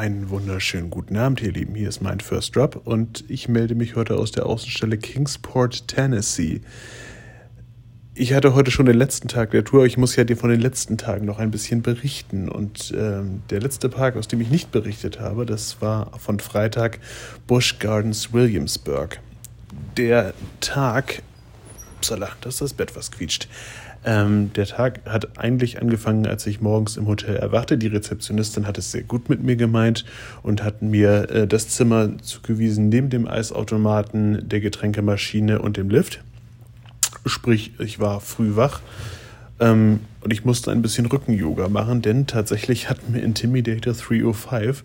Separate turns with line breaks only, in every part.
Einen wunderschönen guten Abend, ihr Lieben. Hier ist mein First Drop und ich melde mich heute aus der Außenstelle Kingsport, Tennessee. Ich hatte heute schon den letzten Tag der Tour. Ich muss ja dir von den letzten Tagen noch ein bisschen berichten. Und ähm, der letzte Park, aus dem ich nicht berichtet habe, das war von Freitag Busch Gardens Williamsburg. Der Tag. Upsala, das ist das Bett, was quietscht. Ähm, der Tag hat eigentlich angefangen, als ich morgens im Hotel erwachte. Die Rezeptionistin hat es sehr gut mit mir gemeint und hat mir äh, das Zimmer zugewiesen neben dem Eisautomaten, der Getränkemaschine und dem Lift. Sprich, ich war früh wach ähm, und ich musste ein bisschen Rücken-Yoga machen, denn tatsächlich hat mir Intimidator 305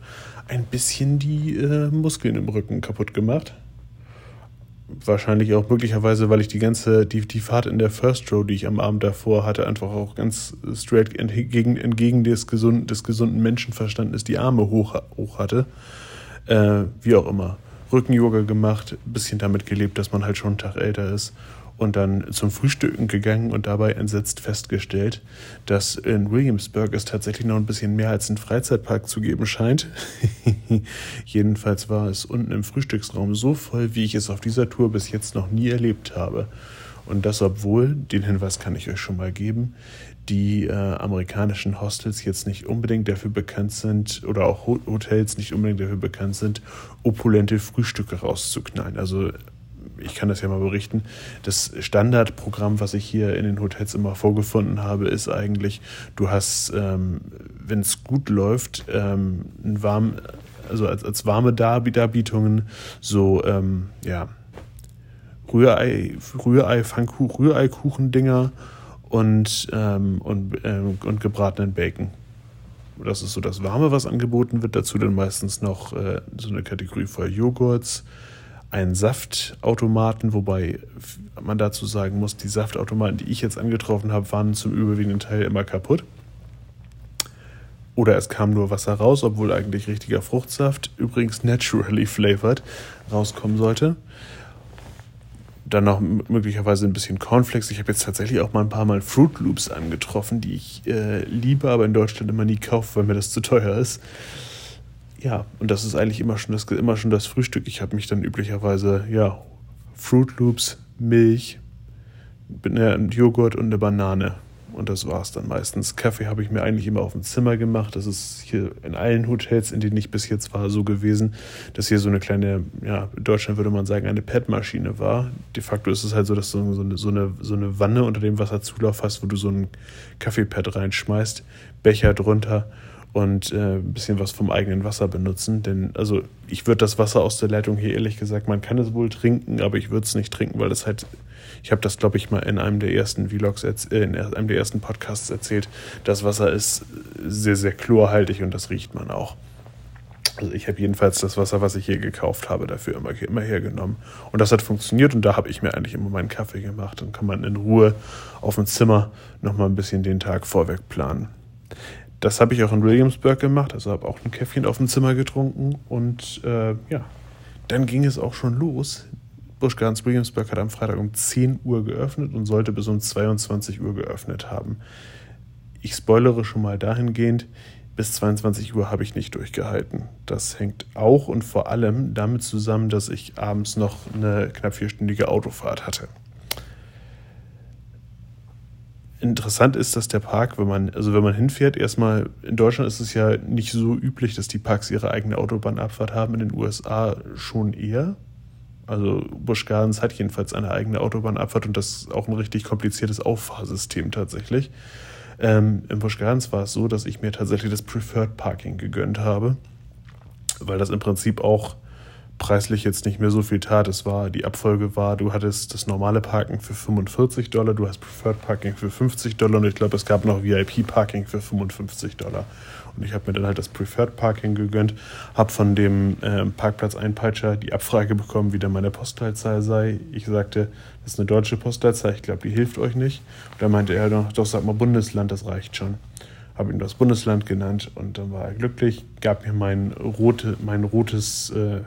ein bisschen die äh, Muskeln im Rücken kaputt gemacht wahrscheinlich auch möglicherweise, weil ich die ganze, die, die Fahrt in der First Row, die ich am Abend davor hatte, einfach auch ganz straight entgegen, entgegen des, gesunden, des gesunden Menschenverstandes die Arme hoch, hoch hatte. Äh, wie auch immer. Rücken-Yoga gemacht, bisschen damit gelebt, dass man halt schon einen Tag älter ist und dann zum Frühstücken gegangen und dabei entsetzt festgestellt, dass in Williamsburg es tatsächlich noch ein bisschen mehr als einen Freizeitpark zu geben scheint. Jedenfalls war es unten im Frühstücksraum so voll, wie ich es auf dieser Tour bis jetzt noch nie erlebt habe. Und das obwohl, den Hinweis kann ich euch schon mal geben, die äh, amerikanischen Hostels jetzt nicht unbedingt dafür bekannt sind oder auch Hotels nicht unbedingt dafür bekannt sind, opulente Frühstücke rauszuknallen. Also ich kann das ja mal berichten, das Standardprogramm, was ich hier in den Hotels immer vorgefunden habe, ist eigentlich, du hast, ähm, wenn es gut läuft, ähm, ein warm, also als, als warme Darbietungen so, ähm, ja, Rührei, Rührei, Pfannkuchen, Rühreikuchendinger und, ähm, und, ähm, und gebratenen Bacon. Das ist so das Warme, was angeboten wird. Dazu dann meistens noch äh, so eine Kategorie voll Joghurts, einen Saftautomaten, wobei man dazu sagen muss, die Saftautomaten, die ich jetzt angetroffen habe, waren zum überwiegenden Teil immer kaputt. Oder es kam nur Wasser raus, obwohl eigentlich richtiger Fruchtsaft, übrigens naturally flavored, rauskommen sollte. Dann noch möglicherweise ein bisschen Cornflakes. Ich habe jetzt tatsächlich auch mal ein paar Mal Fruit Loops angetroffen, die ich äh, liebe, aber in Deutschland immer nie kaufe, weil mir das zu teuer ist ja, und das ist eigentlich immer schon das, immer schon das Frühstück. Ich habe mich dann üblicherweise, ja, Fruit Loops, Milch, Joghurt und eine Banane. Und das war es dann meistens. Kaffee habe ich mir eigentlich immer auf dem Zimmer gemacht. Das ist hier in allen Hotels, in denen ich bis jetzt war, so gewesen, dass hier so eine kleine, ja, in Deutschland würde man sagen, eine Pad-Maschine war. De facto ist es halt so, dass du so eine, so eine, so eine Wanne unter dem Wasserzulauf hast, wo du so ein Kaffeepad reinschmeißt, Becher drunter und äh, ein bisschen was vom eigenen Wasser benutzen. Denn also ich würde das Wasser aus der Leitung hier ehrlich gesagt, man kann es wohl trinken, aber ich würde es nicht trinken, weil das halt, ich habe das glaube ich mal in einem der ersten Vlogs, äh, in einem der ersten Podcasts erzählt, das Wasser ist sehr, sehr chlorhaltig und das riecht man auch. Also ich habe jedenfalls das Wasser, was ich hier gekauft habe, dafür immer, immer hergenommen. Und das hat funktioniert und da habe ich mir eigentlich immer meinen Kaffee gemacht. Dann kann man in Ruhe auf dem Zimmer nochmal ein bisschen den Tag vorweg planen. Das habe ich auch in Williamsburg gemacht, also habe auch ein Käffchen auf dem Zimmer getrunken und äh, ja, dann ging es auch schon los. Busch Gardens Williamsburg hat am Freitag um 10 Uhr geöffnet und sollte bis um 22 Uhr geöffnet haben. Ich spoilere schon mal dahingehend, bis 22 Uhr habe ich nicht durchgehalten. Das hängt auch und vor allem damit zusammen, dass ich abends noch eine knapp vierstündige Autofahrt hatte interessant ist, dass der Park, wenn man, also wenn man hinfährt, erstmal, in Deutschland ist es ja nicht so üblich, dass die Parks ihre eigene Autobahnabfahrt haben, in den USA schon eher. Also Busch Gardens hat jedenfalls eine eigene Autobahnabfahrt und das ist auch ein richtig kompliziertes Auffahrsystem tatsächlich. Ähm, Im Busch Gardens war es so, dass ich mir tatsächlich das Preferred Parking gegönnt habe, weil das im Prinzip auch preislich jetzt nicht mehr so viel tat. Es war, die Abfolge war, du hattest das normale Parken für 45 Dollar, du hast Preferred Parking für 50 Dollar und ich glaube, es gab noch VIP Parking für 55 Dollar. Und ich habe mir dann halt das Preferred Parking gegönnt, habe von dem äh, Parkplatz-Einpeitscher die Abfrage bekommen, wie denn meine Postleitzahl sei. Ich sagte, das ist eine deutsche Postleitzahl, ich glaube, die hilft euch nicht. Und da meinte er noch, doch, sag mal Bundesland, das reicht schon habe ihm das Bundesland genannt und dann war er glücklich, gab mir mein, rote, mein rotes äh,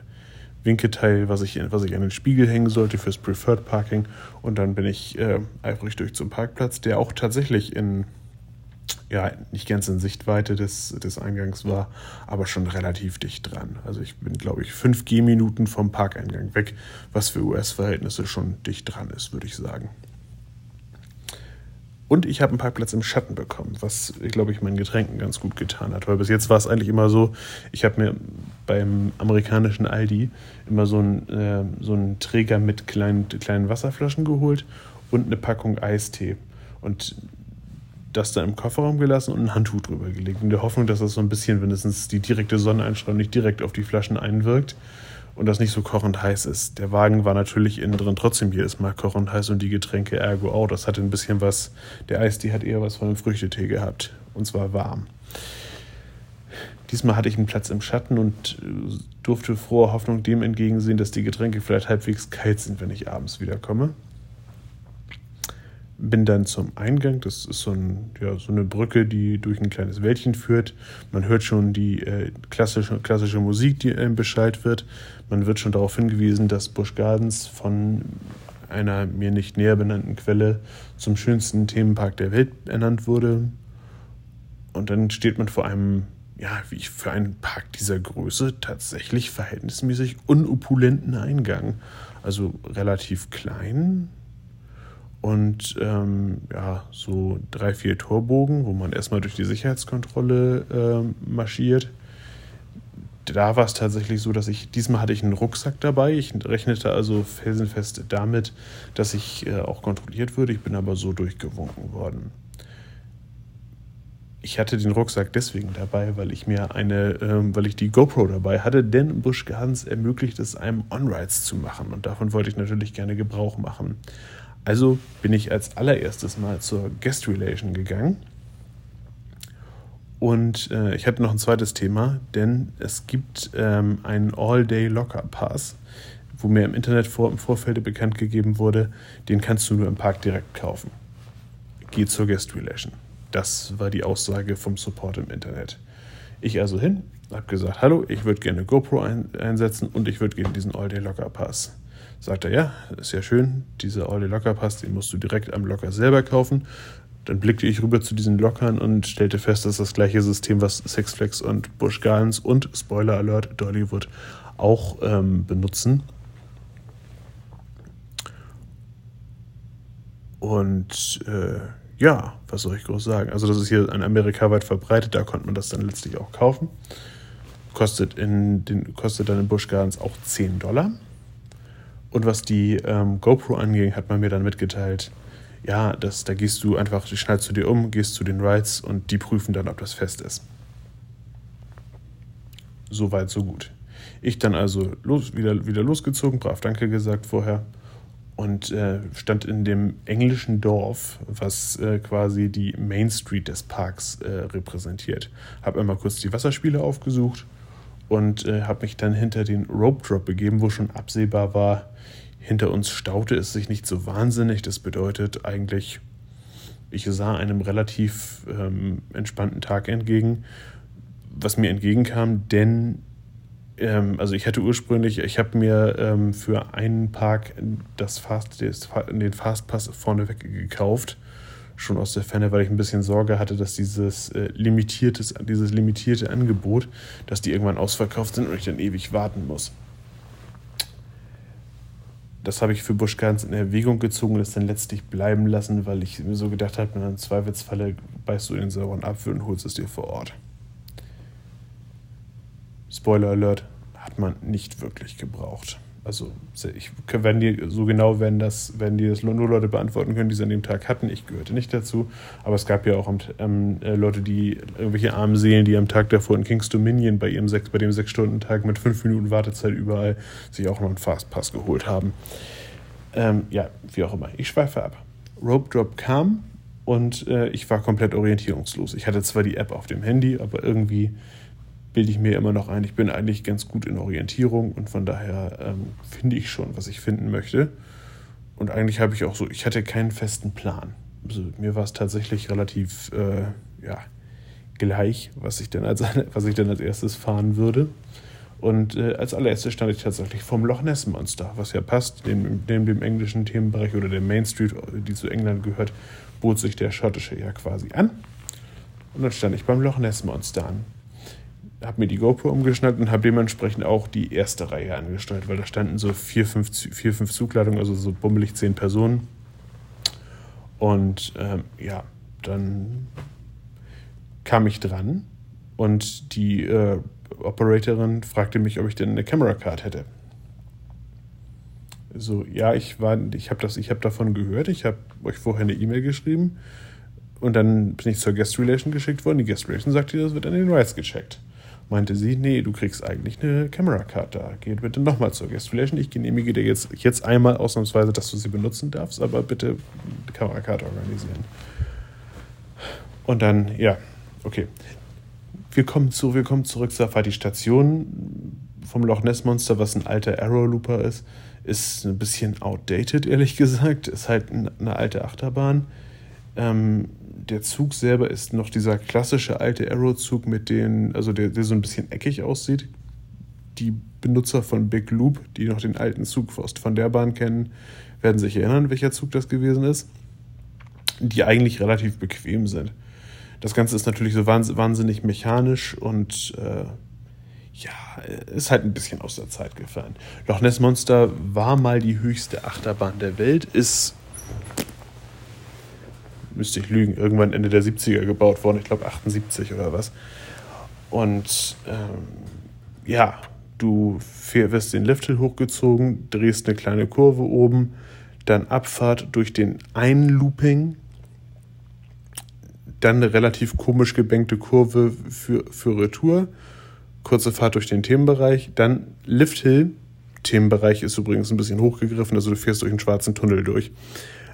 Winketeil, was ich, was ich an den Spiegel hängen sollte fürs Preferred Parking. Und dann bin ich äh, eifrig durch zum Parkplatz, der auch tatsächlich in ja, nicht ganz in Sichtweite des, des Eingangs war, aber schon relativ dicht dran. Also ich bin, glaube ich, fünf Gehminuten vom Parkeingang weg, was für US-Verhältnisse schon dicht dran ist, würde ich sagen. Und ich habe einen Parkplatz im Schatten bekommen, was, glaube ich, meinen Getränken ganz gut getan hat. Weil bis jetzt war es eigentlich immer so, ich habe mir beim amerikanischen Aldi immer so einen, äh, so einen Träger mit kleinen, kleinen Wasserflaschen geholt und eine Packung Eistee. Und das da im Kofferraum gelassen und ein Handtuch drüber gelegt. In der Hoffnung, dass das so ein bisschen wenigstens die direkte Sonneneinstrahlung nicht direkt auf die Flaschen einwirkt und das nicht so kochend heiß ist. Der Wagen war natürlich innen drin trotzdem jedes Mal kochend heiß und die Getränke ergo auch. Das hatte ein bisschen was, der Eistee hat eher was von einem Früchtetee gehabt und zwar warm. Diesmal hatte ich einen Platz im Schatten und äh, durfte froher Hoffnung dem entgegensehen, dass die Getränke vielleicht halbwegs kalt sind, wenn ich abends wiederkomme bin dann zum Eingang. Das ist so, ein, ja, so eine Brücke, die durch ein kleines Wäldchen führt. Man hört schon die äh, klassische, klassische Musik, die einem Bescheid wird. Man wird schon darauf hingewiesen, dass Busch Gardens von einer mir nicht näher benannten Quelle zum schönsten Themenpark der Welt ernannt wurde. Und dann steht man vor einem, ja, wie ich für einen Park dieser Größe tatsächlich verhältnismäßig unopulenten Eingang. Also relativ klein, und ähm, ja, so drei, vier Torbogen, wo man erstmal durch die Sicherheitskontrolle äh, marschiert. Da war es tatsächlich so, dass ich, diesmal hatte ich einen Rucksack dabei. Ich rechnete also felsenfest damit, dass ich äh, auch kontrolliert würde. Ich bin aber so durchgewunken worden. Ich hatte den Rucksack deswegen dabei, weil ich mir eine, äh, weil ich die GoPro dabei hatte, denn Busch Gardens ermöglicht es einem On-Rides zu machen und davon wollte ich natürlich gerne Gebrauch machen. Also bin ich als allererstes mal zur Guest Relation gegangen. Und äh, ich hatte noch ein zweites Thema, denn es gibt ähm, einen All-Day Locker Pass, wo mir im Internet vor, im Vorfeld bekannt gegeben wurde, den kannst du nur im Park direkt kaufen. Geh zur Guest Relation. Das war die Aussage vom Support im Internet. Ich also hin, habe gesagt, hallo, ich würde gerne GoPro ein, einsetzen und ich würde gerne diesen All-Day Locker Pass. Sagt er, ja, ist ja schön, dieser Audi Locker Pass, den musst du direkt am Locker selber kaufen. Dann blickte ich rüber zu diesen Lockern und stellte fest, dass das gleiche System, was Sexflex und Busch Gardens und Spoiler Alert Dollywood auch ähm, benutzen. Und äh, ja, was soll ich groß sagen? Also, das ist hier in Amerika weit verbreitet, da konnte man das dann letztlich auch kaufen. Kostet, in den, kostet dann in Busch Gardens auch 10 Dollar. Und was die ähm, GoPro anging, hat man mir dann mitgeteilt, ja, das, da gehst du einfach, schneidest du dir um, gehst zu den Rides und die prüfen dann, ob das fest ist. So weit, so gut. Ich dann also los, wieder, wieder losgezogen, brav Danke gesagt vorher und äh, stand in dem englischen Dorf, was äh, quasi die Main Street des Parks äh, repräsentiert. Habe einmal kurz die Wasserspiele aufgesucht und äh, habe mich dann hinter den Rope Drop begeben, wo schon absehbar war, hinter uns staute es sich nicht so wahnsinnig. Das bedeutet eigentlich, ich sah einem relativ ähm, entspannten Tag entgegen, was mir entgegenkam, denn ähm, also ich hatte ursprünglich, ich habe mir ähm, für einen Park das Fast, den Fastpass vorneweg gekauft schon aus der Ferne, weil ich ein bisschen Sorge hatte, dass dieses, äh, limitiertes, dieses limitierte Angebot, dass die irgendwann ausverkauft sind und ich dann ewig warten muss. Das habe ich für Busch ganz in Erwägung gezogen und es dann letztlich bleiben lassen, weil ich mir so gedacht habe, einem Zweifelsfalle beißt du den sauren Apfel und holst es dir vor Ort. Spoiler Alert, hat man nicht wirklich gebraucht. Also ich, wenn die so genau werden das, werden die das nur Leute beantworten können, die es an dem Tag hatten. Ich gehörte nicht dazu. Aber es gab ja auch ähm, Leute, die irgendwelche armen Seelen, die am Tag davor in King's Dominion bei ihrem sechs, bei dem sechs Stunden Tag mit fünf Minuten Wartezeit überall sich auch noch einen Fastpass geholt haben. Ähm, ja, wie auch immer. Ich schweife ab. Rope Drop kam und äh, ich war komplett orientierungslos. Ich hatte zwar die App auf dem Handy, aber irgendwie bilde ich mir immer noch ein, ich bin eigentlich ganz gut in Orientierung und von daher ähm, finde ich schon, was ich finden möchte. Und eigentlich habe ich auch so, ich hatte keinen festen Plan. Also mir war es tatsächlich relativ äh, ja, gleich, was ich, denn als, was ich denn als erstes fahren würde. Und äh, als allererstes stand ich tatsächlich vom Loch Ness Monster, was ja passt, neben, neben dem englischen Themenbereich oder der Main Street, die zu England gehört, bot sich der schottische ja quasi an. Und dann stand ich beim Loch Ness Monster an. Hab mir die GoPro umgeschnallt und habe dementsprechend auch die erste Reihe angesteuert, weil da standen so vier, fünf, vier, fünf Zugladungen, also so bummelig zehn Personen. Und ähm, ja, dann kam ich dran und die äh, Operatorin fragte mich, ob ich denn eine Camera Card hätte. So, ja, ich ich habe das, habe davon gehört, ich habe euch vorher eine E-Mail geschrieben und dann bin ich zur Guest Relation geschickt worden. Die Guest Relation sagte, das wird an den Rights gecheckt. Meinte sie, nee, du kriegst eigentlich eine Camera Card da. Geh bitte nochmal zur Guest Relation. Ich genehmige dir jetzt, jetzt einmal ausnahmsweise, dass du sie benutzen darfst, aber bitte eine Camera Card organisieren. Und dann, ja, okay. Wir kommen, zu, wir kommen zurück zur die Station vom Loch Ness Monster, was ein alter Arrow Looper ist ist ein bisschen outdated, ehrlich gesagt. Ist halt eine alte Achterbahn. Ähm, der Zug selber ist noch dieser klassische alte Arrow-Zug mit den, also der, der so ein bisschen eckig aussieht. Die Benutzer von Big Loop, die noch den alten Zug von der Bahn kennen, werden sich erinnern, welcher Zug das gewesen ist. Die eigentlich relativ bequem sind. Das Ganze ist natürlich so wahnsinnig mechanisch und äh, ja, ist halt ein bisschen aus der Zeit gefallen. Loch Ness Monster war mal die höchste Achterbahn der Welt, ist, müsste ich lügen, irgendwann Ende der 70er gebaut worden, ich glaube 78 oder was. Und ähm, ja, du wirst den Lifthill hochgezogen, drehst eine kleine Kurve oben, dann Abfahrt durch den Einlooping, dann eine relativ komisch gebänkte Kurve für, für Retour kurze Fahrt durch den Themenbereich, dann Lift Hill. Themenbereich ist übrigens ein bisschen hochgegriffen, also du fährst durch einen schwarzen Tunnel durch.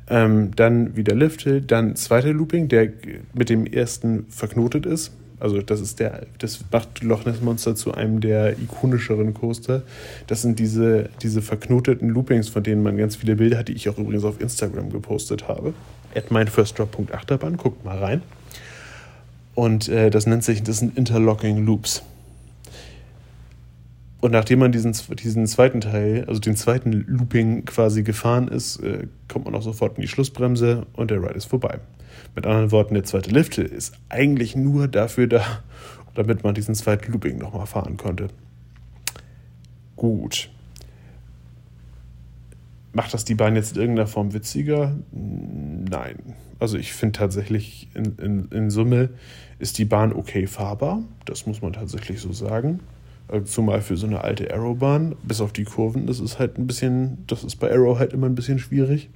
Ähm, dann wieder Lift Hill, dann zweiter Looping, der mit dem ersten verknotet ist. Also das ist der, das macht Loch Ness Monster zu einem der ikonischeren Coaster. Das sind diese, diese verknoteten Loopings, von denen man ganz viele Bilder hat, die ich auch übrigens auf Instagram gepostet habe. At meinfirstdrop.achterbahn, guckt mal rein. Und äh, das nennt sich, das sind Interlocking Loops. Und nachdem man diesen, diesen zweiten Teil, also den zweiten Looping quasi gefahren ist, äh, kommt man auch sofort in die Schlussbremse und der Ride ist vorbei. Mit anderen Worten, der zweite Lift ist eigentlich nur dafür da, damit man diesen zweiten Looping nochmal fahren konnte. Gut. Macht das die Bahn jetzt in irgendeiner Form witziger? Nein. Also ich finde tatsächlich, in, in, in Summe ist die Bahn okay fahrbar. Das muss man tatsächlich so sagen. Zumal für so eine alte Arrow-Bahn, bis auf die Kurven, das ist halt ein bisschen, das ist bei Arrow halt immer ein bisschen schwierig.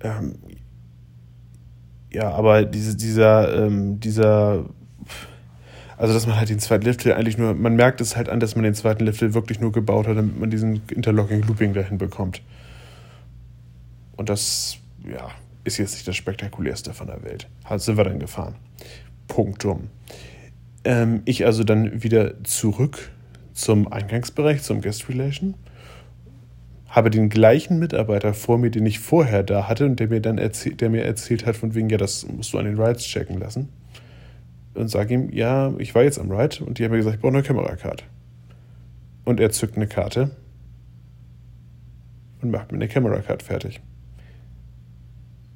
Ähm, ja, aber diese, dieser, ähm, dieser, also dass man halt den zweiten Lift eigentlich nur, man merkt es halt an, dass man den zweiten Lift wirklich nur gebaut hat, damit man diesen Interlocking Looping dahin bekommt. Und das, ja, ist jetzt nicht das spektakulärste von der Welt. Halt sind wir dann gefahren. Punktum. Ähm, ich also dann wieder zurück zum Eingangsbereich, zum Guest Relation. Habe den gleichen Mitarbeiter vor mir, den ich vorher da hatte und der mir dann erzählt, der mir erzählt hat, von wegen, ja, das musst du an den Rides checken lassen. Und sage ihm, ja, ich war jetzt am Ride und die haben mir gesagt, ich brauche eine Kamerakarte. Und er zückt eine Karte und macht mir eine Kamerakarte fertig.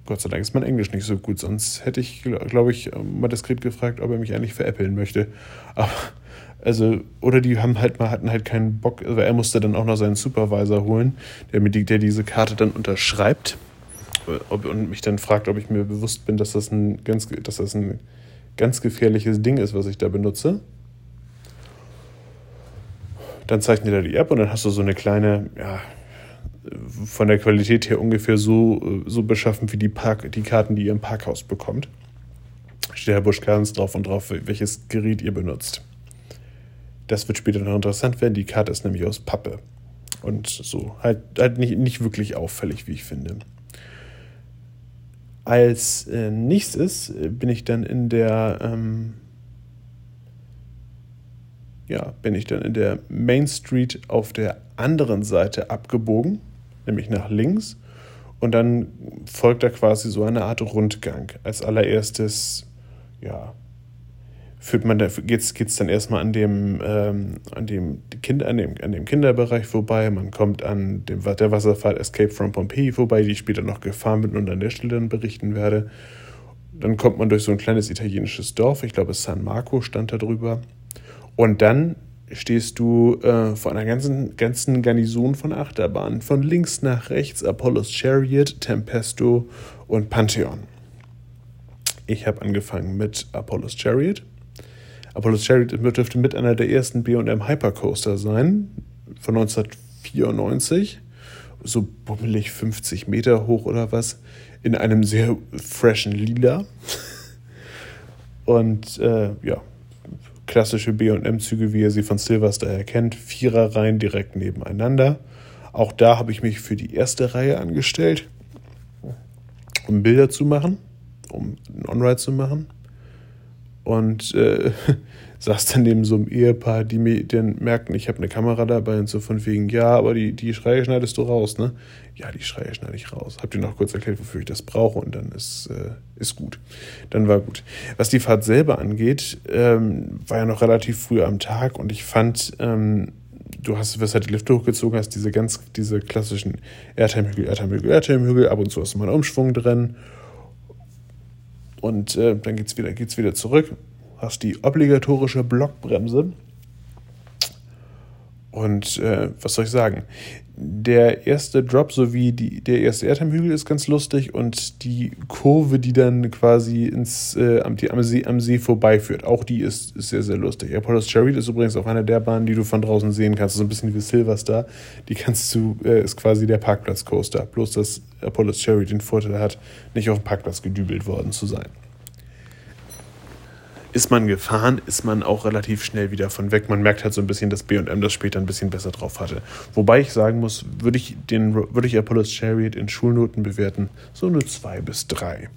Gott sei Dank ist mein Englisch nicht so gut, sonst hätte ich, glaube ich, mal diskret gefragt, ob er mich eigentlich veräppeln möchte. Aber, also, oder die haben halt mal, hatten halt keinen Bock, also er musste dann auch noch seinen Supervisor holen, der, mir die, der diese Karte dann unterschreibt ob, und mich dann fragt, ob ich mir bewusst bin, dass das ein ganz, dass das ein ganz gefährliches Ding ist, was ich da benutze. Dann zeichnet er die App und dann hast du so eine kleine, ja, von der Qualität her ungefähr so, so beschaffen wie die, Park, die Karten, die ihr im Parkhaus bekommt. Steht Herr Busch ganz drauf und drauf, welches Gerät ihr benutzt. Das wird später noch interessant werden. Die Karte ist nämlich aus Pappe. Und so, halt, halt nicht, nicht wirklich auffällig, wie ich finde. Als äh, nächstes bin ich dann in der ähm, ja, bin ich dann in der Main Street auf der anderen Seite abgebogen nämlich nach links. Und dann folgt da quasi so eine Art Rundgang. Als allererstes, ja, führt man da, geht's, geht's dann erstmal an dem, ähm, an dem Kind, an dem, an dem Kinderbereich vorbei. Man kommt an dem, der Wasserfall Escape from Pompeii vorbei, die ich später noch gefahren bin und an der Stelle dann berichten werde. Dann kommt man durch so ein kleines italienisches Dorf, ich glaube San Marco stand da drüber. Und dann stehst du äh, vor einer ganzen, ganzen Garnison von Achterbahnen. Von links nach rechts Apollos Chariot, Tempesto und Pantheon. Ich habe angefangen mit Apollos Chariot. Apollos Chariot dürfte mit einer der ersten B&M Hypercoaster sein, von 1994. So bummelig 50 Meter hoch oder was, in einem sehr freshen Lila. Und äh, ja, klassische BM-Züge, wie ihr sie von Silvester erkennt, Viererreihen direkt nebeneinander. Auch da habe ich mich für die erste Reihe angestellt, um Bilder zu machen, um ein On-Ride zu machen. Und äh, saß dann neben so einem Ehepaar, die mir dann merkten, ich habe eine Kamera dabei und so von wegen, ja, aber die, die Schreie schneidest du raus, ne? Ja, die Schreie schneide ich raus. Habt ihr noch kurz erklärt, wofür ich das brauche und dann ist, äh, ist gut. Dann war gut. Was die Fahrt selber angeht, ähm, war ja noch relativ früh am Tag und ich fand, ähm, du hast, wirst halt die Lifte hochgezogen, hast diese ganz, diese klassischen Airtime-Hügel, Airtime-Hügel, Airtime-Hügel, ab und zu hast du mal einen Umschwung drin und äh, dann geht's wieder, geht's wieder zurück hast die obligatorische Blockbremse. Und äh, was soll ich sagen? Der erste Drop sowie die, der erste Airtime-Hügel ist ganz lustig und die Kurve, die dann quasi ins, äh, am, die, am, See, am See vorbeiführt, auch die ist, ist sehr, sehr lustig. Apollo's Chariot ist übrigens auch eine der Bahnen, die du von draußen sehen kannst, so ein bisschen wie Silverstar. Die kannst du, äh, ist quasi der Parkplatz-Coaster. Bloß, dass Apollo's Chariot den Vorteil hat, nicht auf dem Parkplatz gedübelt worden zu sein ist man gefahren, ist man auch relativ schnell wieder von weg. Man merkt halt so ein bisschen, dass BM das später ein bisschen besser drauf hatte. Wobei ich sagen muss, würde ich, den, würde ich Apollo's Chariot in Schulnoten bewerten, so eine 2 bis 3.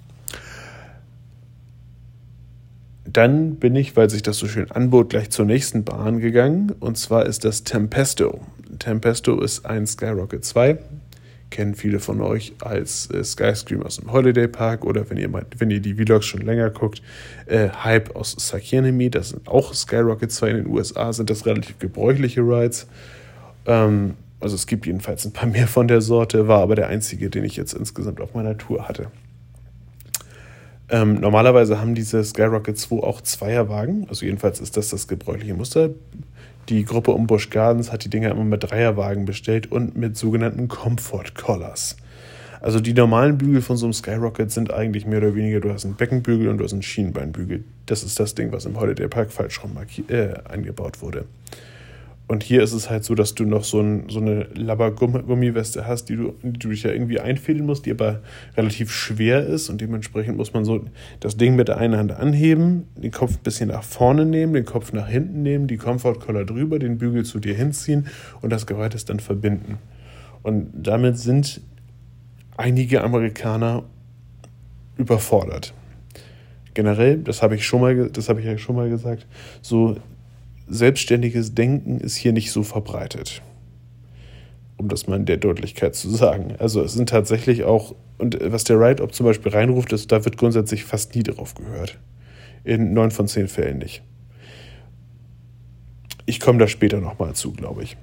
Dann bin ich, weil sich das so schön anbot, gleich zur nächsten Bahn gegangen. Und zwar ist das Tempesto. Tempesto ist ein Skyrocket 2 kennen viele von euch als äh, Skyscream aus dem Holiday Park oder wenn ihr, wenn ihr die Vlogs schon länger guckt, äh, Hype aus Sakyanami, das sind auch Skyrocket 2 in den USA, sind das relativ gebräuchliche Rides. Ähm, also es gibt jedenfalls ein paar mehr von der Sorte, war aber der einzige, den ich jetzt insgesamt auf meiner Tour hatte. Ähm, normalerweise haben diese Skyrocket 2 auch Zweierwagen, also jedenfalls ist das das gebräuchliche Muster. Die Gruppe um Busch Gardens hat die Dinger immer mit Dreierwagen bestellt und mit sogenannten Comfort Collars. Also die normalen Bügel von so einem Skyrocket sind eigentlich mehr oder weniger, du hast einen Beckenbügel und du hast einen Schienbeinbügel. Das ist das Ding, was im Holiday Park falsch rum äh, eingebaut wurde. Und hier ist es halt so, dass du noch so, ein, so eine Labber-Gummiweste hast, die du, die du dich ja irgendwie einfädeln musst, die aber relativ schwer ist und dementsprechend muss man so das Ding mit der einen Hand anheben, den Kopf ein bisschen nach vorne nehmen, den Kopf nach hinten nehmen, die Comfort-Collar drüber, den Bügel zu dir hinziehen und das Gewalt dann verbinden. Und damit sind einige Amerikaner überfordert. Generell, das habe ich schon mal, das habe ich ja schon mal gesagt, so selbstständiges Denken ist hier nicht so verbreitet. Um das mal in der Deutlichkeit zu sagen. Also es sind tatsächlich auch, und was der Write-Up zum Beispiel reinruft, ist, da wird grundsätzlich fast nie drauf gehört. In neun von zehn Fällen nicht. Ich komme da später nochmal zu, glaube ich.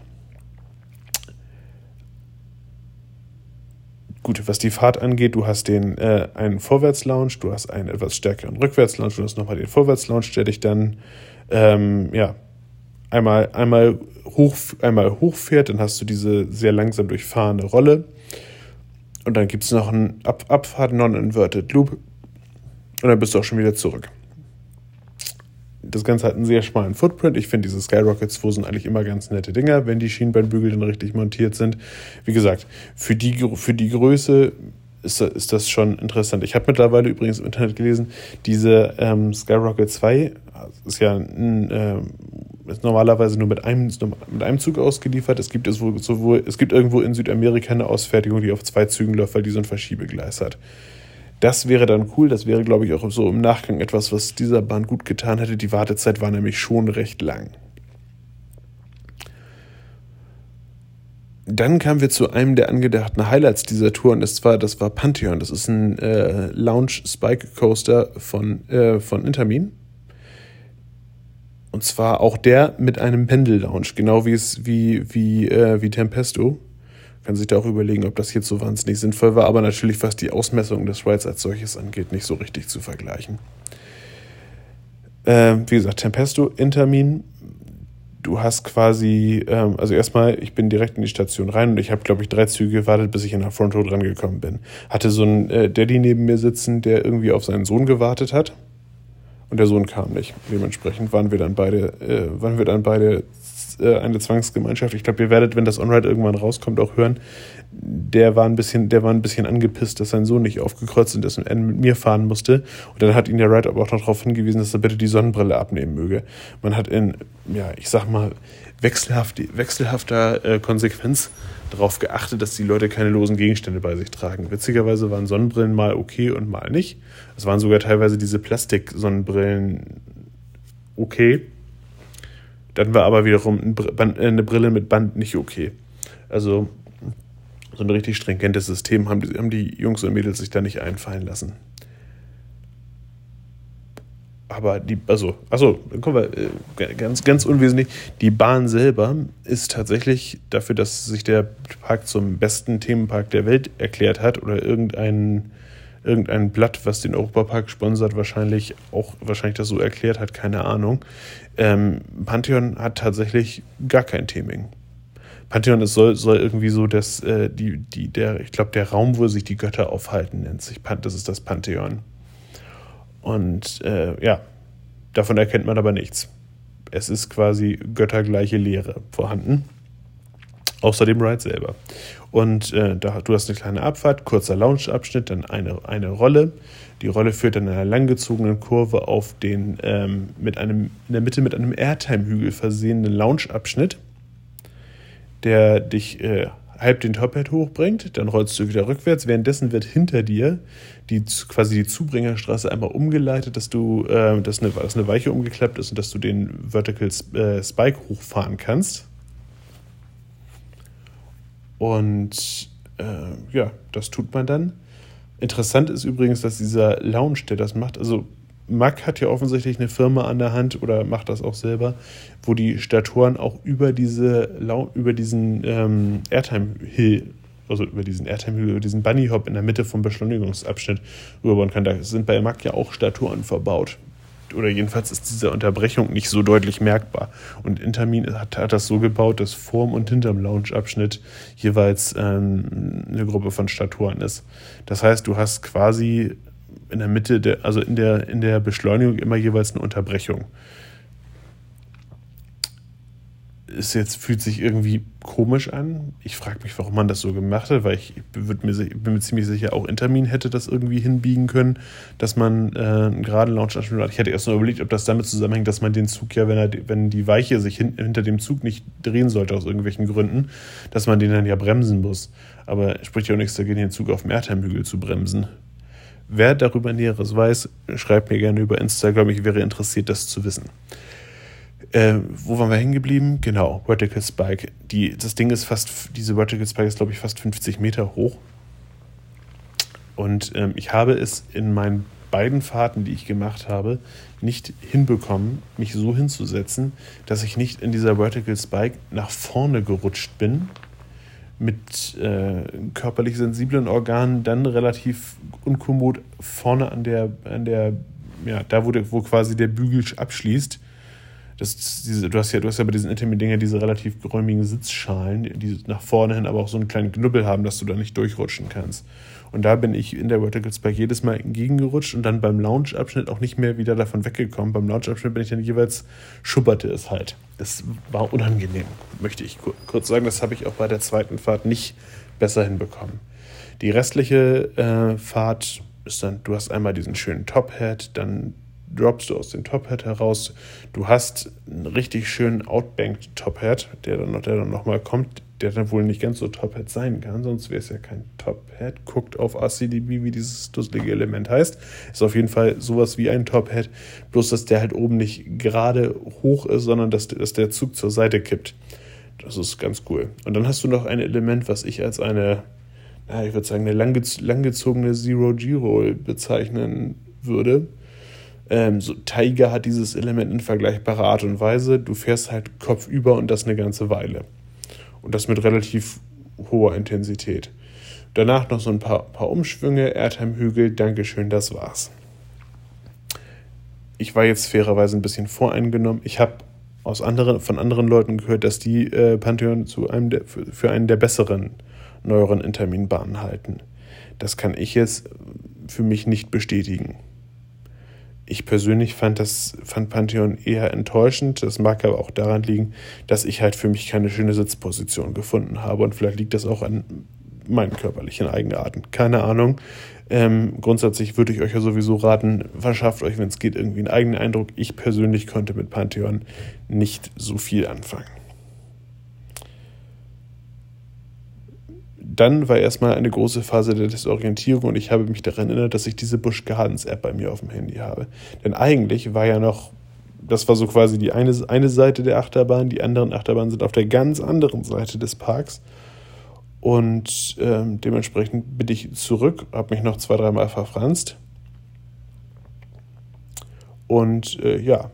Gut, was die Fahrt angeht, du hast den äh, einen Vorwärts-Lounge, du hast einen etwas stärkeren Rückwärts-Lounge, du hast nochmal den Vorwärts-Lounge, der dich dann ähm, ja, einmal, einmal, hoch, einmal hochfährt, dann hast du diese sehr langsam durchfahrende Rolle. Und dann gibt es noch einen Ab Abfahrt, Non-Inverted Loop. Und dann bist du auch schon wieder zurück. Das Ganze hat einen sehr schmalen Footprint. Ich finde, diese Skyrockets 2 sind eigentlich immer ganz nette Dinger, wenn die Schienbeinbügel dann richtig montiert sind. Wie gesagt, für die, für die Größe ist, ist das schon interessant. Ich habe mittlerweile übrigens im Internet gelesen, diese ähm, Skyrocket 2 ist ja ein, äh, ist normalerweise nur mit einem, mit einem Zug ausgeliefert. Es gibt, es, wohl, sowohl, es gibt irgendwo in Südamerika eine Ausfertigung, die auf zwei Zügen läuft, weil die so ein Verschiebegleis hat. Das wäre dann cool. Das wäre, glaube ich, auch so im Nachgang etwas, was dieser Bahn gut getan hätte. Die Wartezeit war nämlich schon recht lang. Dann kamen wir zu einem der angedachten Highlights dieser Tour und das war, das war Pantheon. Das ist ein äh, Lounge Spike Coaster von, äh, von Intermin. Und zwar auch der mit einem Pendel-Lounge, genau wie es wie, wie, äh, wie Tempesto. kann sich da auch überlegen, ob das jetzt so wahnsinnig sinnvoll war, aber natürlich, was die Ausmessung des Rides als solches angeht, nicht so richtig zu vergleichen. Ähm, wie gesagt, Tempesto, Intermin, du hast quasi, ähm, also erstmal, ich bin direkt in die Station rein und ich habe, glaube ich, drei Züge gewartet, bis ich in der Front Row dran gekommen bin. Hatte so einen äh, Daddy neben mir sitzen, der irgendwie auf seinen Sohn gewartet hat. Und der Sohn kam nicht. Dementsprechend waren wir dann beide, äh, waren wir dann beide äh, eine Zwangsgemeinschaft. Ich glaube, ihr werdet, wenn das On-Ride irgendwann rauskommt, auch hören. Der war ein bisschen, der war ein bisschen angepisst, dass sein Sohn nicht aufgekreuzt und dass er mit mir fahren musste. Und dann hat ihn der Ride aber auch noch darauf hingewiesen, dass er bitte die Sonnenbrille abnehmen möge. Man hat in, ja, ich sag mal, wechselhaft, wechselhafter äh, Konsequenz darauf geachtet, dass die Leute keine losen Gegenstände bei sich tragen. Witzigerweise waren Sonnenbrillen mal okay und mal nicht. Es waren sogar teilweise diese Plastik-Sonnenbrillen okay. Dann war aber wiederum äh, eine Brille mit Band nicht okay. Also so ein richtig stringentes System haben die, haben die Jungs und Mädels sich da nicht einfallen lassen. Aber die, also, achso, dann kommen wir äh, ganz, ganz unwesentlich. Die Bahn selber ist tatsächlich dafür, dass sich der Park zum besten Themenpark der Welt erklärt hat oder irgendein, irgendein Blatt, was den Europapark sponsert, wahrscheinlich auch wahrscheinlich das so erklärt hat, keine Ahnung. Ähm, Pantheon hat tatsächlich gar kein Theming. Pantheon ist, soll, soll irgendwie so das, äh, die, die, der, ich glaube, der Raum, wo sich die Götter aufhalten, nennt sich. Das ist das Pantheon. Und äh, ja, davon erkennt man aber nichts. Es ist quasi göttergleiche Lehre vorhanden. Außer dem Ride selber. Und äh, da, du hast eine kleine Abfahrt, kurzer Launch-Abschnitt, dann eine, eine Rolle. Die Rolle führt dann in einer langgezogenen Kurve auf den ähm, mit einem, in der Mitte mit einem Airtime-Hügel versehenen Launch-Abschnitt, der dich äh, halb den Tophead hochbringt, dann rollst du wieder rückwärts. Währenddessen wird hinter dir die quasi die Zubringerstraße einmal umgeleitet, dass du, äh, dass, eine, dass eine Weiche umgeklappt ist und dass du den Vertical äh, Spike hochfahren kannst. Und äh, ja, das tut man dann. Interessant ist übrigens, dass dieser Lounge, der das macht, also Mack hat ja offensichtlich eine Firma an der Hand oder macht das auch selber, wo die Statoren auch über diese über diesen ähm, Airtime Hill, also über diesen Airtime Hill, über diesen Bunny Hop in der Mitte vom Beschleunigungsabschnitt rüberbauen kann. Da sind bei Mack ja auch Statoren verbaut oder jedenfalls ist diese Unterbrechung nicht so deutlich merkbar. Und Intermin hat, hat das so gebaut, dass vorm und hinterm Launch-Abschnitt jeweils ähm, eine Gruppe von Staturen ist. Das heißt, du hast quasi in der Mitte, der, also in der, in der Beschleunigung immer jeweils eine Unterbrechung ist jetzt, fühlt sich irgendwie komisch an. Ich frage mich, warum man das so gemacht hat, weil ich mir, bin mir ziemlich sicher, auch Intermin hätte das irgendwie hinbiegen können, dass man äh, einen geraden Launch-Abschnitt hat. Ich hätte erst nur überlegt, ob das damit zusammenhängt, dass man den Zug ja, wenn, er, wenn die Weiche sich hin, hinter dem Zug nicht drehen sollte aus irgendwelchen Gründen, dass man den dann ja bremsen muss. Aber spricht ja auch nichts dagegen, den Zug auf dem Erdheimhügel zu bremsen. Wer darüber Näheres weiß, schreibt mir gerne über Instagram. Ich wäre interessiert, das zu wissen. Äh, wo waren wir hängen geblieben? Genau, Vertical Spike. Die, das Ding ist fast, diese Vertical Spike ist, glaube ich, fast 50 Meter hoch. Und ähm, ich habe es in meinen beiden Fahrten, die ich gemacht habe, nicht hinbekommen, mich so hinzusetzen, dass ich nicht in dieser Vertical Spike nach vorne gerutscht bin, mit äh, körperlich sensiblen Organen dann relativ unkommod vorne an der, an der, ja, da wo, der, wo quasi der Bügel abschließt, das, diese, du hast ja, du hast ja bei diesen Intimate-Dinger diese relativ geräumigen Sitzschalen, die nach vorne hin aber auch so einen kleinen Knubbel haben, dass du da nicht durchrutschen kannst. Und da bin ich in der Vertical Spike jedes Mal entgegengerutscht und dann beim Lounge-Abschnitt auch nicht mehr wieder davon weggekommen. Beim Lounge-Abschnitt bin ich dann jeweils, schubberte es halt. Das war unangenehm, möchte ich kurz sagen. Das habe ich auch bei der zweiten Fahrt nicht besser hinbekommen. Die restliche äh, Fahrt ist dann, du hast einmal diesen schönen Top-Hat, dann droppst du aus dem Top-Hat heraus. Du hast einen richtig schönen Outbanked Top-Hat, der dann, der dann nochmal kommt, der dann wohl nicht ganz so Top-Hat sein kann, sonst wäre es ja kein Top-Hat. Guckt auf RCDB, wie dieses dusselige Element heißt. Ist auf jeden Fall sowas wie ein Top-Hat, bloß dass der halt oben nicht gerade hoch ist, sondern dass, dass der Zug zur Seite kippt. Das ist ganz cool. Und dann hast du noch ein Element, was ich als eine, na, ich würde sagen, eine langgezogene Zero-G-Roll bezeichnen würde. Ähm, so, Tiger hat dieses Element in vergleichbarer Art und Weise. Du fährst halt kopfüber und das eine ganze Weile. Und das mit relativ hoher Intensität. Danach noch so ein paar, paar Umschwünge, Erdheim-Hügel, Dankeschön, das war's. Ich war jetzt fairerweise ein bisschen voreingenommen. Ich habe aus anderen, von anderen Leuten gehört, dass die äh, Pantheon zu einem der, für, für einen der besseren neueren Interminbahnen halten. Das kann ich jetzt für mich nicht bestätigen. Ich persönlich fand das fand Pantheon eher enttäuschend. Das mag aber auch daran liegen, dass ich halt für mich keine schöne Sitzposition gefunden habe. Und vielleicht liegt das auch an meinen körperlichen Eigenarten. Keine Ahnung. Ähm, grundsätzlich würde ich euch ja sowieso raten, verschafft euch, wenn es geht, irgendwie einen eigenen Eindruck. Ich persönlich konnte mit Pantheon nicht so viel anfangen. Dann war erstmal eine große Phase der Desorientierung und ich habe mich daran erinnert, dass ich diese Busch Gardens App bei mir auf dem Handy habe. Denn eigentlich war ja noch, das war so quasi die eine, eine Seite der Achterbahn, die anderen Achterbahnen sind auf der ganz anderen Seite des Parks. Und ähm, dementsprechend bin ich zurück, habe mich noch zwei, dreimal verfranst. Und äh, ja,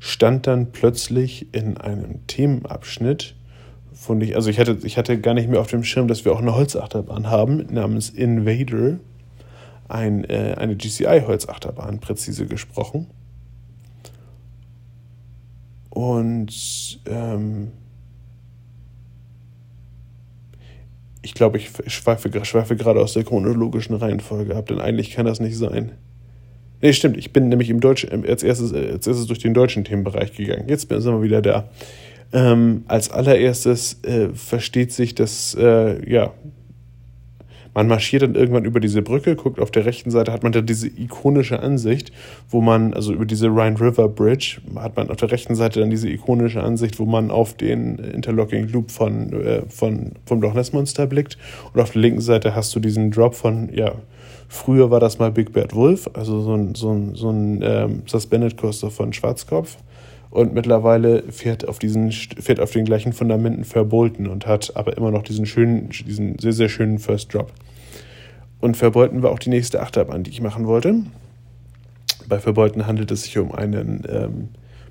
stand dann plötzlich in einem Themenabschnitt, von ich, also ich hatte, ich hatte gar nicht mehr auf dem Schirm, dass wir auch eine Holzachterbahn haben, namens Invader. Ein, äh, eine GCI-Holzachterbahn, präzise gesprochen. Und ähm, ich glaube, ich schweife, schweife gerade aus der chronologischen Reihenfolge ab, denn eigentlich kann das nicht sein. Nee, stimmt, ich bin nämlich im Deutschen, als erstes, als erstes durch den deutschen Themenbereich gegangen. Jetzt sind wir wieder da. Ähm, als allererstes äh, versteht sich, dass äh, ja, man marschiert dann irgendwann über diese Brücke, guckt auf der rechten Seite, hat man da diese ikonische Ansicht, wo man, also über diese Rhine River Bridge, hat man auf der rechten Seite dann diese ikonische Ansicht, wo man auf den Interlocking Loop von, äh, von, vom Loch Ness Monster blickt. Und auf der linken Seite hast du diesen Drop von, ja, früher war das mal Big Bad Wolf, also so ein, so ein, so ein ähm, Suspended Coaster von Schwarzkopf. Und mittlerweile fährt auf diesen fährt auf den gleichen Fundamenten Verbolten und hat aber immer noch diesen schönen, diesen sehr, sehr schönen First Drop. Und Verbolten war auch die nächste Achterbahn, die ich machen wollte. Bei Verbolten handelt es sich um einen ähm,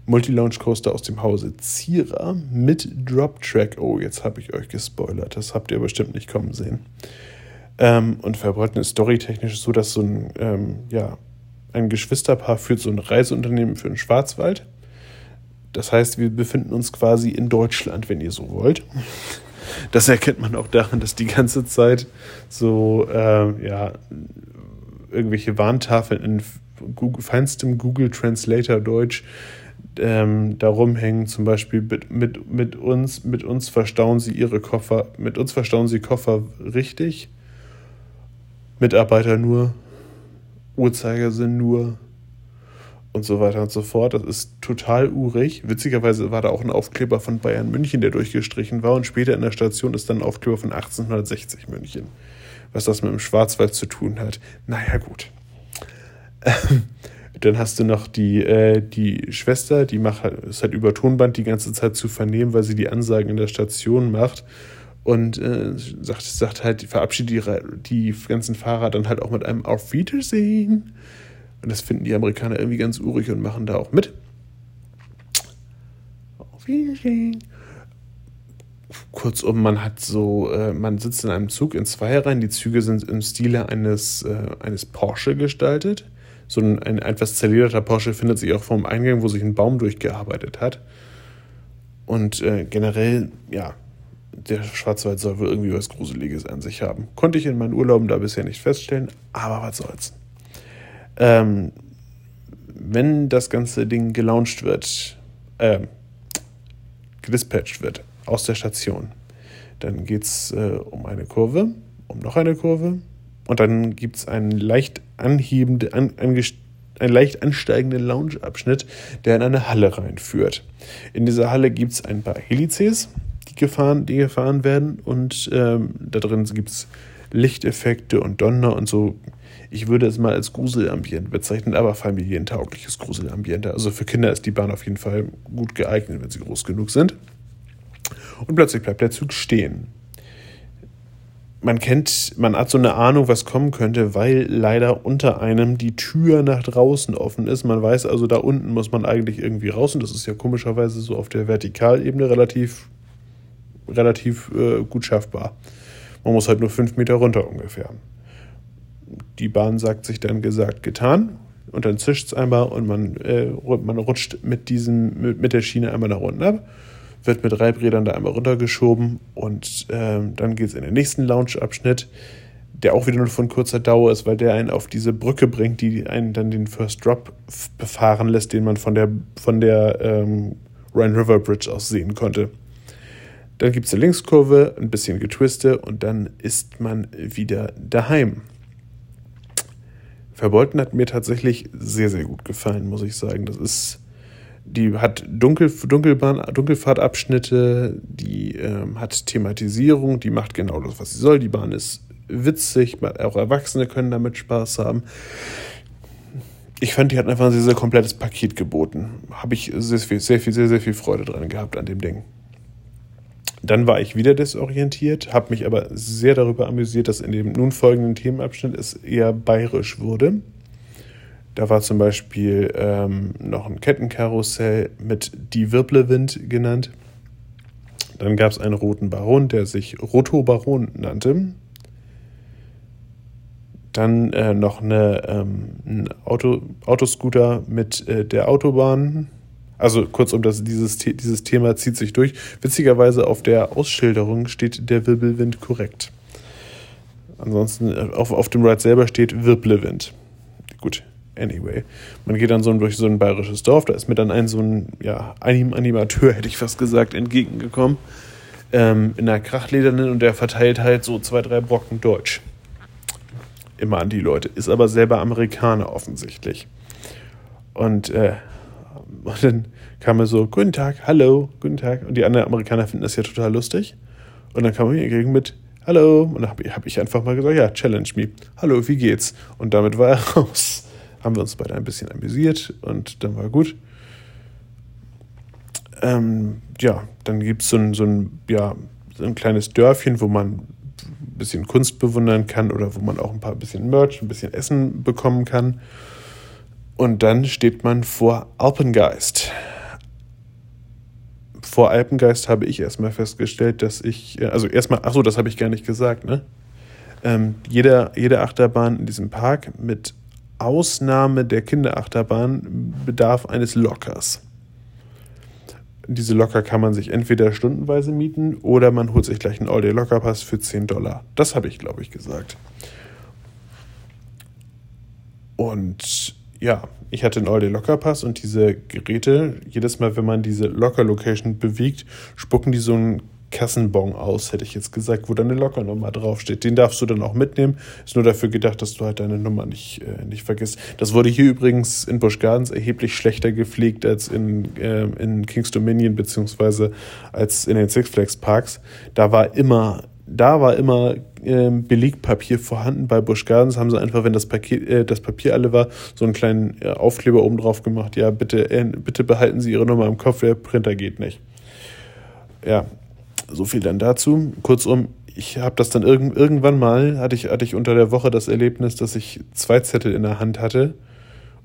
Multi-Launch Coaster aus dem Hause Zierer mit Drop Track. Oh, jetzt habe ich euch gespoilert. Das habt ihr bestimmt nicht kommen sehen. Ähm, und Verbolten ist storytechnisch so, dass so ein, ähm, ja, ein Geschwisterpaar führt so ein Reiseunternehmen für den Schwarzwald das heißt, wir befinden uns quasi in Deutschland, wenn ihr so wollt. Das erkennt man auch daran, dass die ganze Zeit so, äh, ja, irgendwelche Warntafeln in Google, feinstem Google Translator Deutsch ähm, da rumhängen. Zum Beispiel mit, mit, mit, uns, mit uns verstauen sie ihre Koffer, mit uns verstauen sie Koffer richtig. Mitarbeiter nur, Uhrzeigersinn nur, und so weiter und so fort. Das ist total urig. Witzigerweise war da auch ein Aufkleber von Bayern München, der durchgestrichen war. Und später in der Station ist dann ein Aufkleber von 1860 München. Was das mit dem Schwarzwald zu tun hat. Naja, gut. dann hast du noch die, äh, die Schwester, die macht ist halt über Tonband die ganze Zeit zu vernehmen, weil sie die Ansagen in der Station macht. Und äh, sagt, sagt halt, verabschiedet die, die ganzen Fahrer dann halt auch mit einem Auf Wiedersehen. Und das finden die Amerikaner irgendwie ganz urig und machen da auch mit. Auf Wiedersehen. Kurzum, man hat so, äh, man sitzt in einem Zug in Zweierreihen. Die Züge sind im Stile eines, äh, eines Porsche gestaltet. So ein, ein etwas zerlederter Porsche findet sich auch vom Eingang, wo sich ein Baum durchgearbeitet hat. Und äh, generell, ja, der Schwarzwald soll wohl irgendwie was Gruseliges an sich haben. Konnte ich in meinen Urlauben da bisher nicht feststellen, aber was soll's. Ähm, wenn das ganze Ding gelauncht wird, äh, gedispatcht wird aus der Station, dann geht es äh, um eine Kurve, um noch eine Kurve und dann gibt es einen leicht anhebende, an, einen leicht ansteigenden Lounge-Abschnitt, der in eine Halle reinführt. In dieser Halle gibt es ein paar Helices, die gefahren, die gefahren werden und ähm, da drin gibt es Lichteffekte und Donner und so ich würde es mal als Gruselambiente bezeichnen, aber familientaugliches Gruselambiente. Also für Kinder ist die Bahn auf jeden Fall gut geeignet, wenn sie groß genug sind. Und plötzlich bleibt der Zug stehen. Man kennt, man hat so eine Ahnung, was kommen könnte, weil leider unter einem die Tür nach draußen offen ist. Man weiß also, da unten muss man eigentlich irgendwie raus und das ist ja komischerweise so auf der Vertikalebene relativ relativ äh, gut schaffbar. Man muss halt nur fünf Meter runter ungefähr. Die Bahn sagt sich dann gesagt, getan. Und dann zischt es einmal und man, äh, man rutscht mit, diesem, mit, mit der Schiene einmal nach unten ab, wird mit Reibrädern da einmal runtergeschoben und ähm, dann geht es in den nächsten Lounge-Abschnitt, der auch wieder nur von kurzer Dauer ist, weil der einen auf diese Brücke bringt, die einen dann den First Drop befahren lässt, den man von der, von der ähm, Rhine River Bridge aus sehen konnte. Dann gibt es eine Linkskurve, ein bisschen Getwiste und dann ist man wieder daheim. Verbeulten hat mir tatsächlich sehr, sehr gut gefallen, muss ich sagen. Das ist, die hat Dunkel, Dunkelbahn, Dunkelfahrtabschnitte, die ähm, hat Thematisierung, die macht genau das, was sie soll. Die Bahn ist witzig, auch Erwachsene können damit Spaß haben. Ich fand, die hat einfach ein sehr, sehr komplettes Paket geboten. Habe ich sehr, sehr, sehr viel, sehr, sehr viel Freude dran gehabt an dem Ding. Dann war ich wieder desorientiert, habe mich aber sehr darüber amüsiert, dass in dem nun folgenden Themenabschnitt es eher bayerisch wurde. Da war zum Beispiel ähm, noch ein Kettenkarussell mit Die Wirblewind genannt. Dann gab es einen roten Baron, der sich Roto Baron nannte. Dann äh, noch eine, ähm, ein Auto, Autoscooter mit äh, der Autobahn also kurzum, das, dieses, dieses Thema zieht sich durch. Witzigerweise auf der Ausschilderung steht der Wirbelwind korrekt. Ansonsten äh, auf, auf dem Ride selber steht Wirblewind. Gut, anyway. Man geht dann so durch so ein bayerisches Dorf, da ist mir dann ein so ein, ja, Anim Animateur, hätte ich fast gesagt, entgegengekommen. Ähm, in einer Krachledernen und der verteilt halt so zwei, drei Brocken Deutsch. Immer an die Leute. Ist aber selber Amerikaner offensichtlich. Und äh, und dann kam er so, guten Tag, hallo, guten Tag. Und die anderen Amerikaner finden das ja total lustig. Und dann kam er mir entgegen mit, hallo. Und dann habe hab ich einfach mal gesagt, ja, challenge me. Hallo, wie geht's? Und damit war er raus. Haben wir uns beide ein bisschen amüsiert und dann war gut. Ähm, ja, dann gibt es so ein, so, ein, ja, so ein kleines Dörfchen, wo man ein bisschen Kunst bewundern kann oder wo man auch ein paar bisschen Merch, ein bisschen Essen bekommen kann. Und dann steht man vor Alpengeist. Vor Alpengeist habe ich erstmal festgestellt, dass ich, äh, also erstmal, achso, das habe ich gar nicht gesagt, ne? Ähm, jede, jede Achterbahn in diesem Park mit Ausnahme der Kinderachterbahn bedarf eines Lockers. Diese Locker kann man sich entweder stundenweise mieten oder man holt sich gleich einen All-Day-Lockerpass für 10 Dollar. Das habe ich, glaube ich, gesagt. Und ja, ich hatte einen All-Day-Locker-Pass und diese Geräte, jedes Mal, wenn man diese Locker-Location bewegt, spucken die so einen Kassenbon aus, hätte ich jetzt gesagt, wo deine Lockernummer draufsteht. Den darfst du dann auch mitnehmen. Ist nur dafür gedacht, dass du halt deine Nummer nicht, äh, nicht vergisst. Das wurde hier übrigens in Busch Gardens erheblich schlechter gepflegt als in, äh, in Kings Dominion beziehungsweise als in den Six Flags Parks. Da war immer da war immer ähm, Belegpapier vorhanden. Bei Busch Gardens haben sie einfach, wenn das, Paket, äh, das Papier alle war, so einen kleinen äh, Aufkleber oben drauf gemacht. Ja, bitte, äh, bitte behalten Sie Ihre Nummer im Kopf, der Printer geht nicht. Ja, so viel dann dazu. Kurzum, ich habe das dann irg irgendwann mal, hatte ich, hatte ich unter der Woche das Erlebnis, dass ich zwei Zettel in der Hand hatte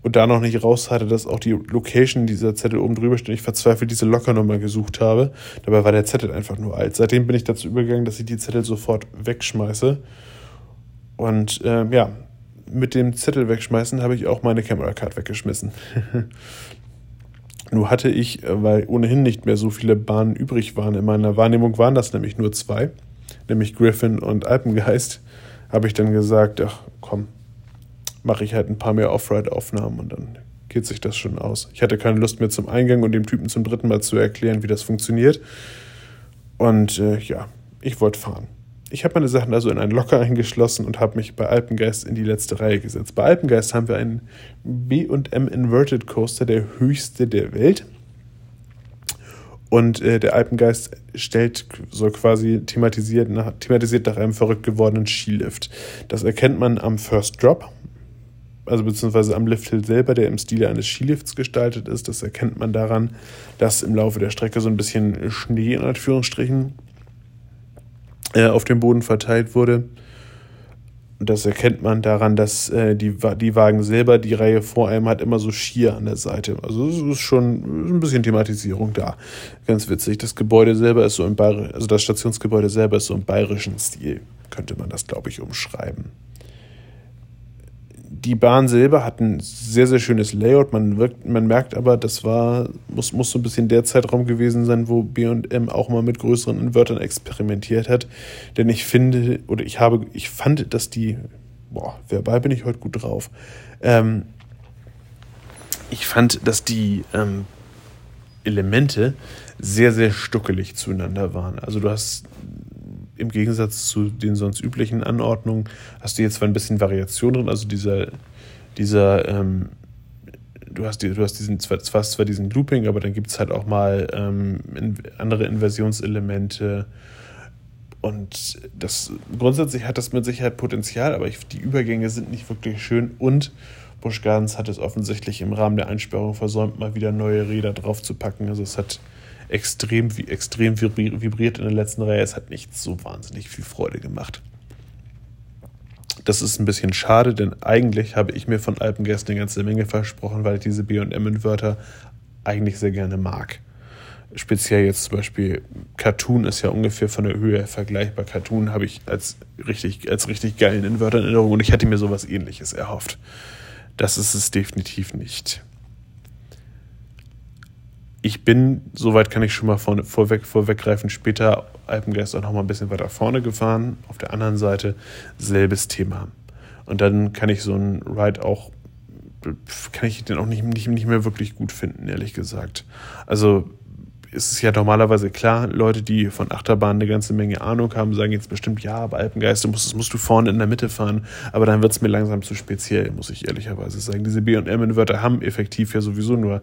und da noch nicht raus hatte, dass auch die Location dieser Zettel oben drüber steht. Ich verzweifelt diese Lockernummer gesucht habe. Dabei war der Zettel einfach nur alt. Seitdem bin ich dazu übergegangen, dass ich die Zettel sofort wegschmeiße. Und ähm, ja, mit dem Zettel wegschmeißen habe ich auch meine Camera Card weggeschmissen. nur hatte ich, äh, weil ohnehin nicht mehr so viele Bahnen übrig waren, in meiner Wahrnehmung waren das nämlich nur zwei, nämlich Griffin und Alpengeist, habe ich dann gesagt, ach komm, mache ich halt ein paar mehr Off-Ride-Aufnahmen und dann geht sich das schon aus. Ich hatte keine Lust mehr zum Eingang und dem Typen zum dritten Mal zu erklären, wie das funktioniert. Und äh, ja, ich wollte fahren. Ich habe meine Sachen also in einen Locker eingeschlossen und habe mich bei Alpengeist in die letzte Reihe gesetzt. Bei Alpengeist haben wir einen B&M Inverted Coaster, der höchste der Welt. Und äh, der Alpengeist stellt so quasi thematisiert nach, thematisiert nach einem verrückt gewordenen Skilift. Das erkennt man am First Drop also beziehungsweise am Lifthill selber, der im Stile eines Skilifts gestaltet ist. Das erkennt man daran, dass im Laufe der Strecke so ein bisschen Schnee in Anführungsstrichen äh, auf dem Boden verteilt wurde. Und das erkennt man daran, dass äh, die, die Wagen selber, die Reihe vor einem hat immer so Schier an der Seite. Also es ist schon ein bisschen Thematisierung da. Ganz witzig. Das Gebäude selber ist so im Bayerischen, also das Stationsgebäude selber ist so im bayerischen Stil, könnte man das, glaube ich, umschreiben die Bahn selber hat ein sehr, sehr schönes Layout. Man, wirkt, man merkt aber, das war, muss, muss so ein bisschen der Zeitraum gewesen sein, wo BM auch mal mit größeren Invertern experimentiert hat. Denn ich finde, oder ich habe, ich fand, dass die, boah, verbal bin ich heute gut drauf. Ähm, ich fand, dass die ähm, Elemente sehr, sehr stuckelig zueinander waren. Also du hast im Gegensatz zu den sonst üblichen Anordnungen hast du jetzt zwar ein bisschen Variation drin, also dieser, dieser ähm, du hast, du hast diesen, zwar, zwar diesen Looping, aber dann gibt es halt auch mal ähm, andere Inversionselemente. Und das grundsätzlich hat das mit Sicherheit Potenzial, aber ich, die Übergänge sind nicht wirklich schön. Und Busch Gardens hat es offensichtlich im Rahmen der Einsperrung versäumt, mal wieder neue Räder draufzupacken. Also es hat extrem, extrem vibriert in der letzten Reihe. Es hat nicht so wahnsinnig viel Freude gemacht. Das ist ein bisschen schade, denn eigentlich habe ich mir von Alpengästen eine ganze Menge versprochen, weil ich diese BM-Inverter eigentlich sehr gerne mag. Speziell jetzt zum Beispiel Cartoon ist ja ungefähr von der Höhe vergleichbar. Cartoon habe ich als richtig, als richtig geilen Inverter in Erinnerung und ich hätte mir sowas ähnliches erhofft. Das ist es definitiv nicht ich bin, soweit kann ich schon mal vorne, vorweg, vorweggreifen, später Alpengeist auch noch mal ein bisschen weiter vorne gefahren. Auf der anderen Seite selbes Thema. Und dann kann ich so einen Ride auch, kann ich den auch nicht, nicht, nicht mehr wirklich gut finden, ehrlich gesagt. Also ist es ja normalerweise klar, Leute, die von Achterbahnen eine ganze Menge Ahnung haben, sagen jetzt bestimmt, ja, aber Alpengeist, musst, musst du vorne in der Mitte fahren. Aber dann wird es mir langsam zu speziell, muss ich ehrlicherweise sagen. Diese B&M-Inverter haben effektiv ja sowieso nur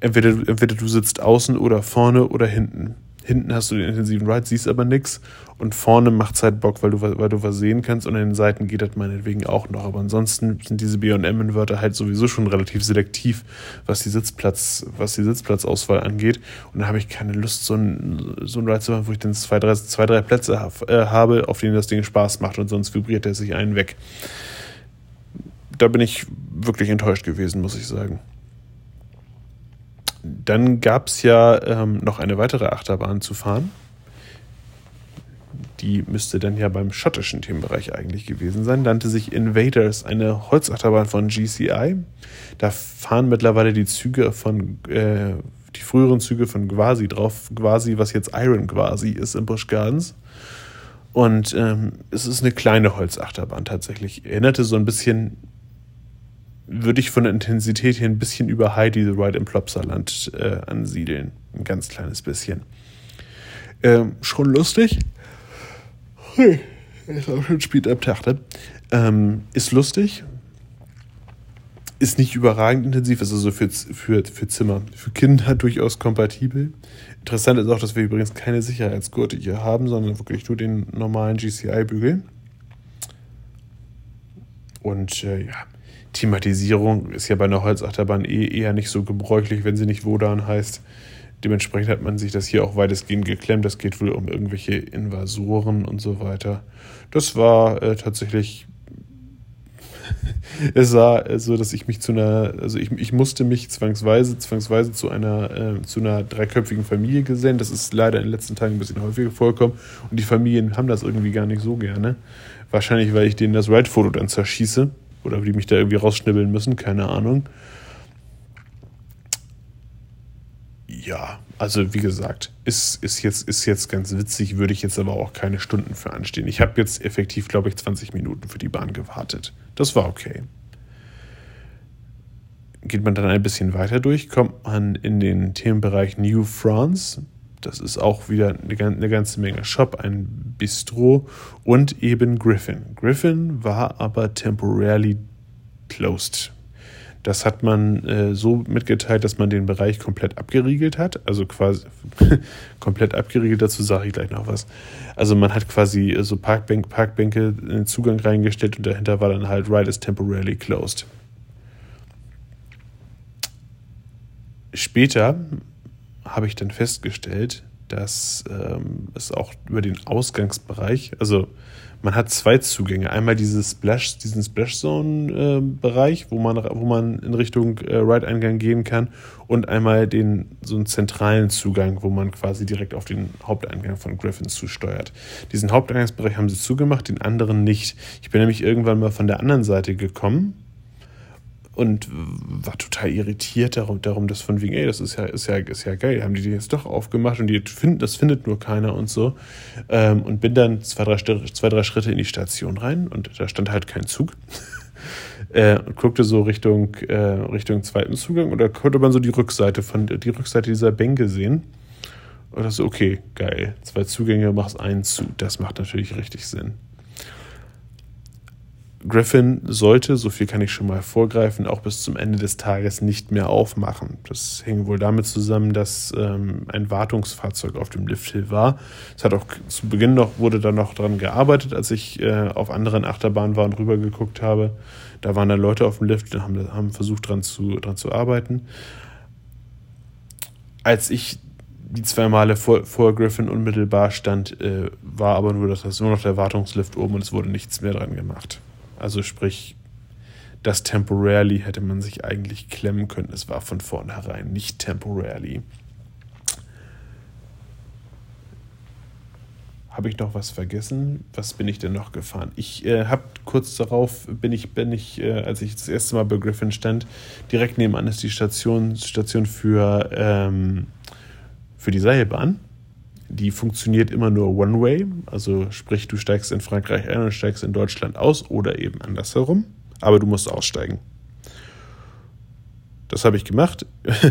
entweder, entweder du sitzt außen oder vorne oder hinten. Hinten hast du den intensiven Ride, siehst aber nichts. Und vorne macht es halt Bock, weil du, weil du was sehen kannst. Und an den Seiten geht das meinetwegen auch noch. Aber ansonsten sind diese BM-Inverter halt sowieso schon relativ selektiv, was die, Sitzplatz, was die Sitzplatzauswahl angeht. Und da habe ich keine Lust, so ein, so Ride zu machen, wo ich dann zwei, drei, zwei, drei Plätze äh, habe, auf denen das Ding Spaß macht. Und sonst vibriert er sich einen weg. Da bin ich wirklich enttäuscht gewesen, muss ich sagen dann gab es ja ähm, noch eine weitere Achterbahn zu fahren. Die müsste dann ja beim schottischen Themenbereich eigentlich gewesen sein. Nannte sich Invaders, eine Holzachterbahn von GCI. Da fahren mittlerweile die Züge von, äh, die früheren Züge von Gwasi drauf. Gwasi, was jetzt Iron Gwasi ist in Busch Gardens. Und ähm, es ist eine kleine Holzachterbahn tatsächlich. Erinnerte so ein bisschen würde ich von der Intensität her ein bisschen über Heidi the Ride im Plopsaland äh, ansiedeln. Ein ganz kleines bisschen. Ähm, schon lustig. Hui, ist auch schon spät am Tag, ne? ähm, Ist lustig. Ist nicht überragend intensiv, ist also für, für, für Zimmer, für Kinder durchaus kompatibel. Interessant ist auch, dass wir übrigens keine Sicherheitsgurte hier haben, sondern wirklich nur den normalen GCI-Bügel. Und äh, ja, Thematisierung ist ja bei einer Holzachterbahn eh eher nicht so gebräuchlich, wenn sie nicht Wodan heißt. Dementsprechend hat man sich das hier auch weitestgehend geklemmt. Das geht wohl um irgendwelche Invasoren und so weiter. Das war äh, tatsächlich. es war so, dass ich mich zu einer, also ich, ich musste mich zwangsweise, zwangsweise zu einer, äh, zu einer dreiköpfigen Familie gesellen. Das ist leider in den letzten Tagen ein bisschen häufiger vorgekommen. Und die Familien haben das irgendwie gar nicht so gerne. Wahrscheinlich, weil ich denen das Ride-Foto dann zerschieße oder die mich da irgendwie rausschnibbeln müssen, keine Ahnung. Ja, also wie gesagt, ist, ist, jetzt, ist jetzt ganz witzig, würde ich jetzt aber auch keine Stunden für anstehen. Ich habe jetzt effektiv, glaube ich, 20 Minuten für die Bahn gewartet. Das war okay. Geht man dann ein bisschen weiter durch, kommt man in den Themenbereich New France. Das ist auch wieder eine, ganze Menge Shop, ein Bistro und eben Griffin. Griffin war aber temporarily closed. Das hat man äh, so mitgeteilt, dass man den Bereich komplett abgeriegelt hat. Also quasi komplett abgeriegelt, dazu sage ich gleich noch was. Also man hat quasi so Parkbank, Parkbänke in den Zugang reingestellt und dahinter war dann halt Ride is temporarily closed. Später habe ich dann festgestellt, dass ähm, es auch über den Ausgangsbereich, also man hat zwei Zugänge. Einmal dieses Splash, diesen Splash Zone äh, Bereich, wo man, wo man in Richtung äh, Ride-Eingang gehen kann und einmal den, so einen zentralen Zugang, wo man quasi direkt auf den Haupteingang von Griffins zusteuert. Diesen Haupteingangsbereich haben sie zugemacht, den anderen nicht. Ich bin nämlich irgendwann mal von der anderen Seite gekommen und war total irritiert darum, darum dass von wegen, ey, das ist ja, ist ja, ist ja geil, haben die die jetzt doch aufgemacht und die finden, das findet nur keiner und so. Ähm, und bin dann zwei drei, zwei, drei Schritte in die Station rein und da stand halt kein Zug. äh, und guckte so Richtung, äh, Richtung zweiten Zugang und da konnte man so die Rückseite von die Rückseite dieser Bänke sehen. Und das so, okay, geil. Zwei Zugänge, machst einen zu. Das macht natürlich richtig Sinn. Griffin sollte, so viel kann ich schon mal vorgreifen, auch bis zum Ende des Tages nicht mehr aufmachen. Das hing wohl damit zusammen, dass ähm, ein Wartungsfahrzeug auf dem Lifthill war. Es hat auch zu Beginn noch, wurde da noch dran gearbeitet, als ich äh, auf anderen Achterbahnen war und rübergeguckt habe. Da waren dann Leute auf dem Lift und haben, haben versucht, dran zu, dran zu arbeiten. Als ich die zwei Male vor, vor Griffin unmittelbar stand, äh, war aber nur, das, nur noch der Wartungslift oben und es wurde nichts mehr dran gemacht. Also sprich, das temporarily hätte man sich eigentlich klemmen können. Es war von vornherein nicht temporarily. Habe ich noch was vergessen? Was bin ich denn noch gefahren? Ich äh, habe kurz darauf, bin ich, bin ich, äh, als ich das erste Mal bei Griffin stand, direkt nebenan ist die Station, Station für, ähm, für die Seilbahn die funktioniert immer nur One-Way, also sprich, du steigst in Frankreich ein und steigst in Deutschland aus oder eben andersherum, aber du musst aussteigen. Das habe ich gemacht.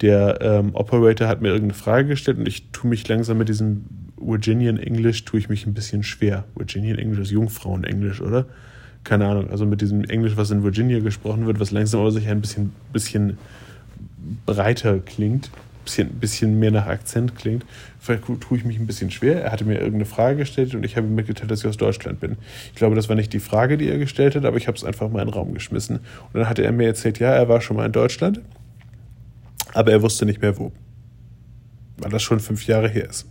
Der ähm, Operator hat mir irgendeine Frage gestellt und ich tue mich langsam mit diesem Virginian English, tue ich mich ein bisschen schwer. Virginian English ist Jungfrauen-Englisch, oder? Keine Ahnung. Also mit diesem Englisch, was in Virginia gesprochen wird, was langsam aber sicher ein bisschen, bisschen breiter klingt bisschen, bisschen mehr nach Akzent klingt. Vielleicht tue ich mich ein bisschen schwer. Er hatte mir irgendeine Frage gestellt und ich habe ihm mitgeteilt, dass ich aus Deutschland bin. Ich glaube, das war nicht die Frage, die er gestellt hat, aber ich habe es einfach mal in den Raum geschmissen. Und dann hatte er mir erzählt, ja, er war schon mal in Deutschland, aber er wusste nicht mehr wo. Weil das schon fünf Jahre her ist.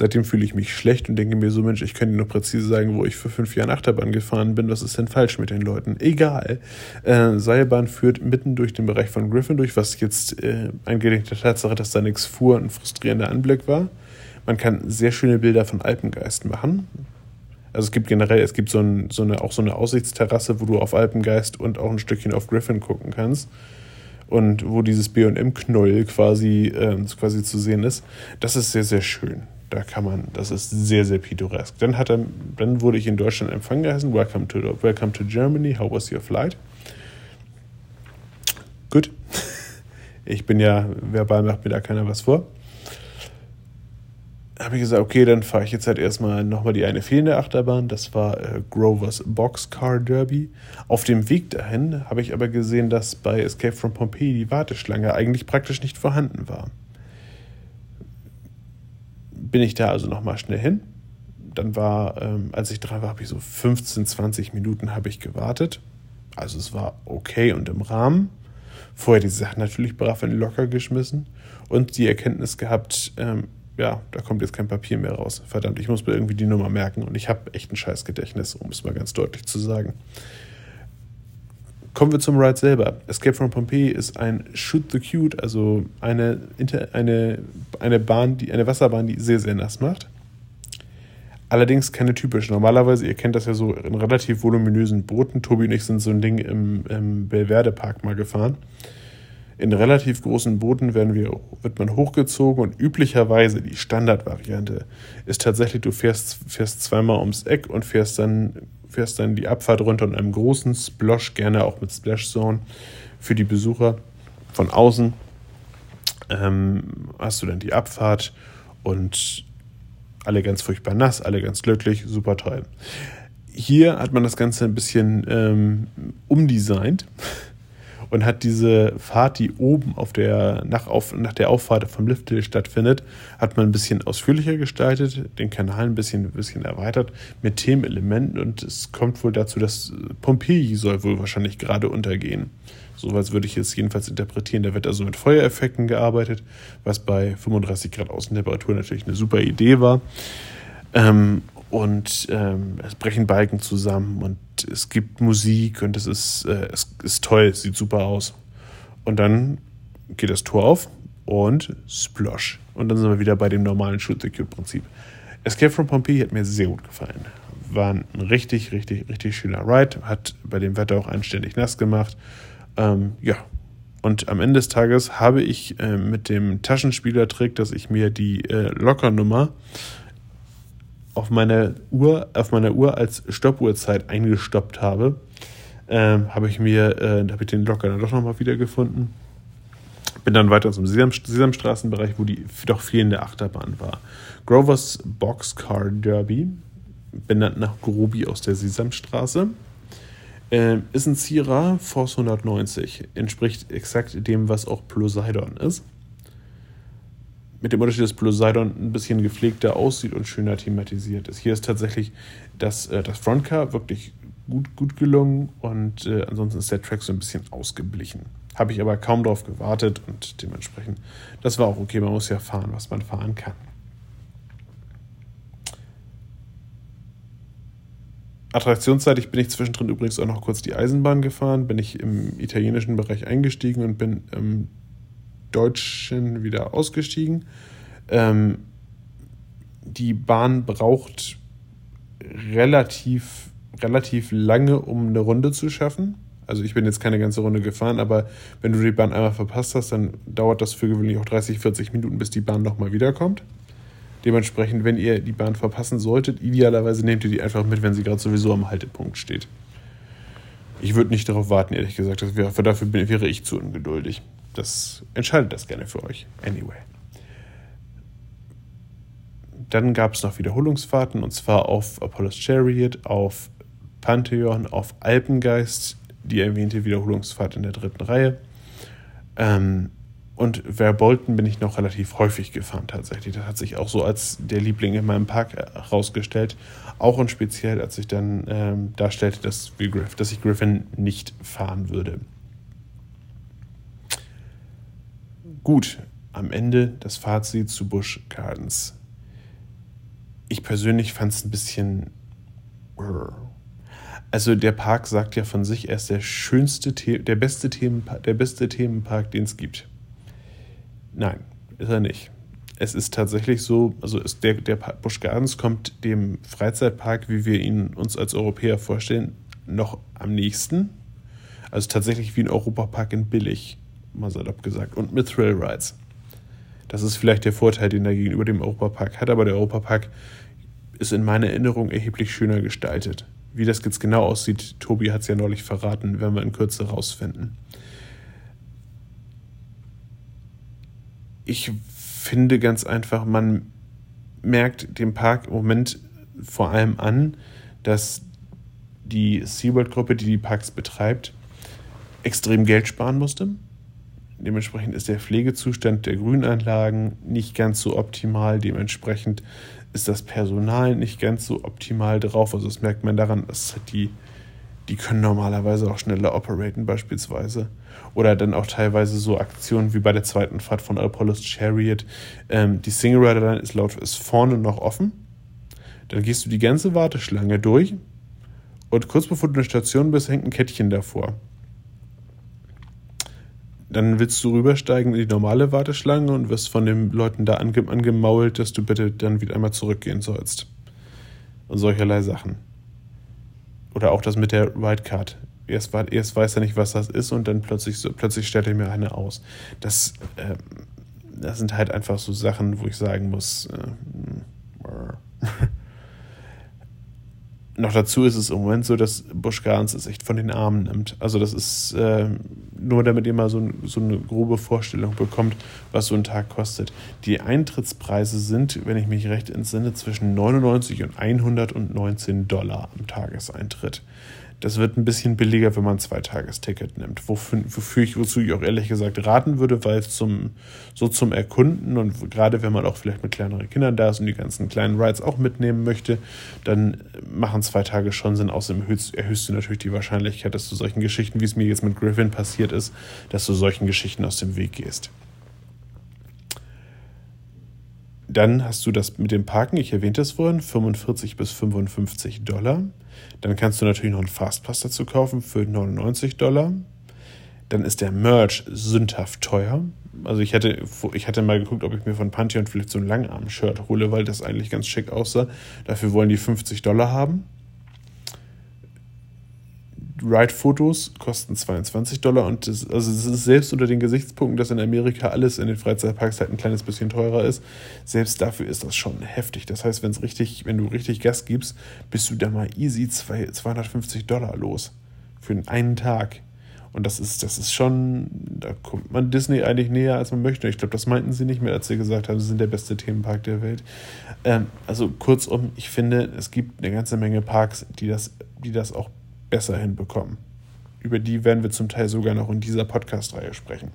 Seitdem fühle ich mich schlecht und denke mir so, Mensch, ich könnte dir noch präzise sagen, wo ich für fünf Jahre Achterbahn gefahren bin. Was ist denn falsch mit den Leuten? Egal. Äh, Seilbahn führt mitten durch den Bereich von Griffin durch, was jetzt äh, angelegt der Tatsache, dass da nichts fuhr, ein frustrierender Anblick war. Man kann sehr schöne Bilder von Alpengeist machen. Also es gibt generell, es gibt so, ein, so eine, auch so eine Aussichtsterrasse, wo du auf Alpengeist und auch ein Stückchen auf Griffin gucken kannst und wo dieses B&M-Knäuel quasi, äh, quasi zu sehen ist. Das ist sehr, sehr schön da kann man, das ist sehr, sehr pittoresk. Dann, hat er, dann wurde ich in Deutschland empfangen geheißen. Welcome to, welcome to Germany. How was your flight? Gut. Ich bin ja, verbal macht mir da keiner was vor. Habe ich gesagt, okay, dann fahre ich jetzt halt erstmal nochmal die eine fehlende Achterbahn. Das war äh, Grovers Boxcar Derby. Auf dem Weg dahin habe ich aber gesehen, dass bei Escape from Pompeii die Warteschlange eigentlich praktisch nicht vorhanden war bin ich da also nochmal schnell hin. Dann war, ähm, als ich dran war, habe ich so 15, 20 Minuten habe ich gewartet. Also es war okay und im Rahmen. Vorher die Sachen natürlich brav in locker geschmissen und die Erkenntnis gehabt, ähm, ja, da kommt jetzt kein Papier mehr raus. Verdammt, ich muss mir irgendwie die Nummer merken und ich habe echt ein scheiß Gedächtnis, um es mal ganz deutlich zu sagen. Kommen wir zum Ride selber. Escape from Pompeii ist ein Shoot the Cute, also eine, eine, eine Bahn, die, eine Wasserbahn, die sehr, sehr nass macht. Allerdings keine typische. Normalerweise, ihr kennt das ja so in relativ voluminösen Booten. Tobi und ich sind so ein Ding im, im Belverde Park mal gefahren. In relativ großen Booten werden wir, wird man hochgezogen und üblicherweise die Standardvariante ist tatsächlich, du fährst, fährst zweimal ums Eck und fährst dann fährst dann die Abfahrt runter in einem großen Splosh, gerne auch mit Splash Zone für die Besucher von außen. Ähm, hast du dann die Abfahrt und alle ganz furchtbar nass, alle ganz glücklich, super toll. Hier hat man das Ganze ein bisschen ähm, umdesignt und hat diese Fahrt, die oben auf der, nach, auf, nach der Auffahrt vom Lifthill stattfindet, hat man ein bisschen ausführlicher gestaltet, den Kanal ein bisschen, ein bisschen erweitert mit Themenelementen und es kommt wohl dazu, dass Pompeji soll wohl wahrscheinlich gerade untergehen. Soweit würde ich es jedenfalls interpretieren. Da wird also mit Feuereffekten gearbeitet, was bei 35 Grad Außentemperatur natürlich eine super Idee war. Ähm, und ähm, es brechen Balken zusammen und es gibt Musik und es ist, äh, es ist toll, es sieht super aus. Und dann geht das Tor auf und Splosh. Und dann sind wir wieder bei dem normalen Shoot-the-Cube-Prinzip. Escape from Pompeii hat mir sehr gut gefallen. War ein richtig, richtig, richtig schöner Ride. Hat bei dem Wetter auch anständig nass gemacht. Ähm, ja. Und am Ende des Tages habe ich äh, mit dem Taschenspielertrick, dass ich mir die äh, Lockernummer auf meiner Uhr, auf meiner Uhr als Stoppuhrzeit eingestoppt habe, ähm, habe ich mir, äh, habe ich den Locker dann doch nochmal wiedergefunden. Bin dann weiter zum Sesam, Sesamstraßenbereich, wo die doch fehlende Achterbahn war. Grovers Boxcar Derby, benannt nach Grobi aus der Sesamstraße. Äh, ist ein Zierer Force 190, entspricht exakt dem, was auch Poseidon ist mit dem Unterschied, dass Poseidon ein bisschen gepflegter aussieht und schöner thematisiert ist. Hier ist tatsächlich das, äh, das Frontcar wirklich gut, gut gelungen und äh, ansonsten ist der Track so ein bisschen ausgeblichen. Habe ich aber kaum drauf gewartet und dementsprechend, das war auch okay. Man muss ja fahren, was man fahren kann. Attraktionsseitig bin ich zwischendrin übrigens auch noch kurz die Eisenbahn gefahren, bin ich im italienischen Bereich eingestiegen und bin im Deutschen wieder ausgestiegen. Ähm, die Bahn braucht relativ, relativ lange, um eine Runde zu schaffen. Also ich bin jetzt keine ganze Runde gefahren, aber wenn du die Bahn einmal verpasst hast, dann dauert das für gewöhnlich auch 30, 40 Minuten, bis die Bahn nochmal wiederkommt. Dementsprechend, wenn ihr die Bahn verpassen solltet, idealerweise nehmt ihr die einfach mit, wenn sie gerade sowieso am Haltepunkt steht. Ich würde nicht darauf warten, ehrlich gesagt. Dafür wäre ich zu ungeduldig. Das entscheidet das gerne für euch. Anyway. Dann gab es noch Wiederholungsfahrten und zwar auf Apollo's Chariot, auf Pantheon, auf Alpengeist, die erwähnte Wiederholungsfahrt in der dritten Reihe. Ähm, und Verbolten bin ich noch relativ häufig gefahren tatsächlich. Das hat sich auch so als der Liebling in meinem Park herausgestellt. Auch und speziell, als ich dann ähm, darstellte, dass, dass ich Griffin nicht fahren würde. Gut, am Ende das Fazit zu Busch Gardens. Ich persönlich fand es ein bisschen. Also der Park sagt ja von sich, er ist der schönste, der beste, Themenpark, der beste Themenpark, den es gibt. Nein, ist er nicht. Es ist tatsächlich so, also der, der Busch Gardens kommt dem Freizeitpark, wie wir ihn uns als Europäer vorstellen, noch am nächsten. Also tatsächlich wie ein Europapark in billig mal salopp gesagt, und mit Thrill Rides. Das ist vielleicht der Vorteil, den er gegenüber dem Europapark hat, aber der Europapark ist in meiner Erinnerung erheblich schöner gestaltet. Wie das jetzt genau aussieht, Tobi hat es ja neulich verraten, werden wir in Kürze rausfinden. Ich finde ganz einfach, man merkt dem Park im Moment vor allem an, dass die SeaWorld-Gruppe, die die Parks betreibt, extrem Geld sparen musste Dementsprechend ist der Pflegezustand der Grünanlagen nicht ganz so optimal. Dementsprechend ist das Personal nicht ganz so optimal drauf. Also das merkt man daran, dass die, die können normalerweise auch schneller operaten beispielsweise. Oder dann auch teilweise so Aktionen wie bei der zweiten Fahrt von Apollo's Chariot. Ähm, die Single Rider Line ist laut ist vorne noch offen. Dann gehst du die ganze Warteschlange durch und kurz bevor du in der Station bist, hängt ein Kettchen davor. Dann willst du rübersteigen in die normale Warteschlange und wirst von den Leuten da ange angemault, dass du bitte dann wieder einmal zurückgehen sollst. Und solcherlei Sachen. Oder auch das mit der Ridecard. Erst, erst weiß er nicht, was das ist und dann plötzlich, so, plötzlich stellt er mir eine aus. Das, äh, das sind halt einfach so Sachen, wo ich sagen muss, äh, noch dazu ist es im Moment so, dass Busch Gardens es echt von den Armen nimmt. Also das ist äh, nur, damit ihr mal so, so, eine grobe Vorstellung bekommt, was so ein Tag kostet. Die Eintrittspreise sind, wenn ich mich recht entsinne, zwischen 99 und 119 Dollar am Tageseintritt. Das wird ein bisschen billiger, wenn man ein Zweitagesticket nimmt. Wofür, ich, wozu ich auch ehrlich gesagt raten würde, weil es zum, so zum Erkunden und gerade wenn man auch vielleicht mit kleineren Kindern da ist und die ganzen kleinen Rides auch mitnehmen möchte, dann machen zwei Tage schon Sinn. Außerdem erhöhst, erhöhst du natürlich die Wahrscheinlichkeit, dass du solchen Geschichten, wie es mir jetzt mit Griffin passiert ist, dass du solchen Geschichten aus dem Weg gehst. Dann hast du das mit dem Parken, ich erwähnte es vorhin, 45 bis 55 Dollar. Dann kannst du natürlich noch einen Fastpass dazu kaufen für 99 Dollar. Dann ist der Merch sündhaft teuer. Also ich hatte, ich hatte mal geguckt, ob ich mir von Pantheon vielleicht so ein Langarm-Shirt hole, weil das eigentlich ganz schick aussah. Dafür wollen die 50 Dollar haben. Ride-Fotos kosten 22 Dollar und das, also es ist selbst unter den Gesichtspunkten, dass in Amerika alles in den Freizeitparks halt ein kleines bisschen teurer ist, selbst dafür ist das schon heftig. Das heißt, wenn es richtig, wenn du richtig Gas gibst, bist du da mal easy 250 Dollar los für einen Tag. Und das ist, das ist schon, da kommt man Disney eigentlich näher, als man möchte. Ich glaube, das meinten sie nicht mehr, als sie gesagt haben, sie sind der beste Themenpark der Welt. Ähm, also kurzum, ich finde, es gibt eine ganze Menge Parks, die das, die das auch besser hinbekommen. Über die werden wir zum Teil sogar noch in dieser Podcast-Reihe sprechen.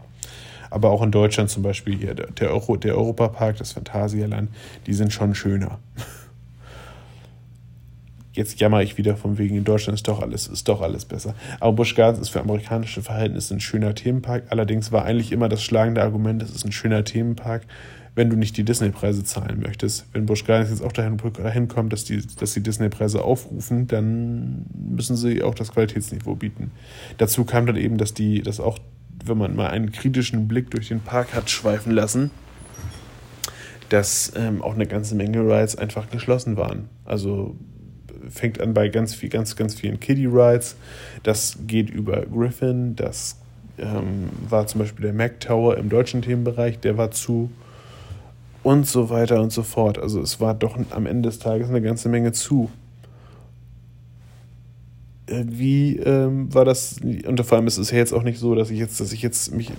Aber auch in Deutschland zum Beispiel hier der, Euro, der Europapark, das Phantasialand, die sind schon schöner. Jetzt jammer ich wieder von wegen, in Deutschland ist doch alles, ist doch alles besser. Aber Busch Gardens ist für amerikanische Verhältnisse ein schöner Themenpark. Allerdings war eigentlich immer das schlagende Argument, es ist ein schöner Themenpark, wenn du nicht die Disney-Preise zahlen möchtest. Wenn Busch Gardens jetzt auch dahin, dahin kommt, dass die, dass die Disney-Preise aufrufen, dann müssen sie auch das Qualitätsniveau bieten. Dazu kam dann eben, dass die, dass auch, wenn man mal einen kritischen Blick durch den Park hat schweifen lassen, dass ähm, auch eine ganze Menge Rides einfach geschlossen waren. Also fängt an bei ganz viel, ganz, ganz vielen Kiddie Rides. Das geht über Griffin, das ähm, war zum Beispiel der Mac Tower im deutschen Themenbereich, der war zu und so weiter und so fort. Also es war doch am Ende des Tages eine ganze Menge zu. Äh, wie ähm, war das? Und vor allem ist es ja jetzt auch nicht so, dass ich jetzt, dass ich jetzt mich,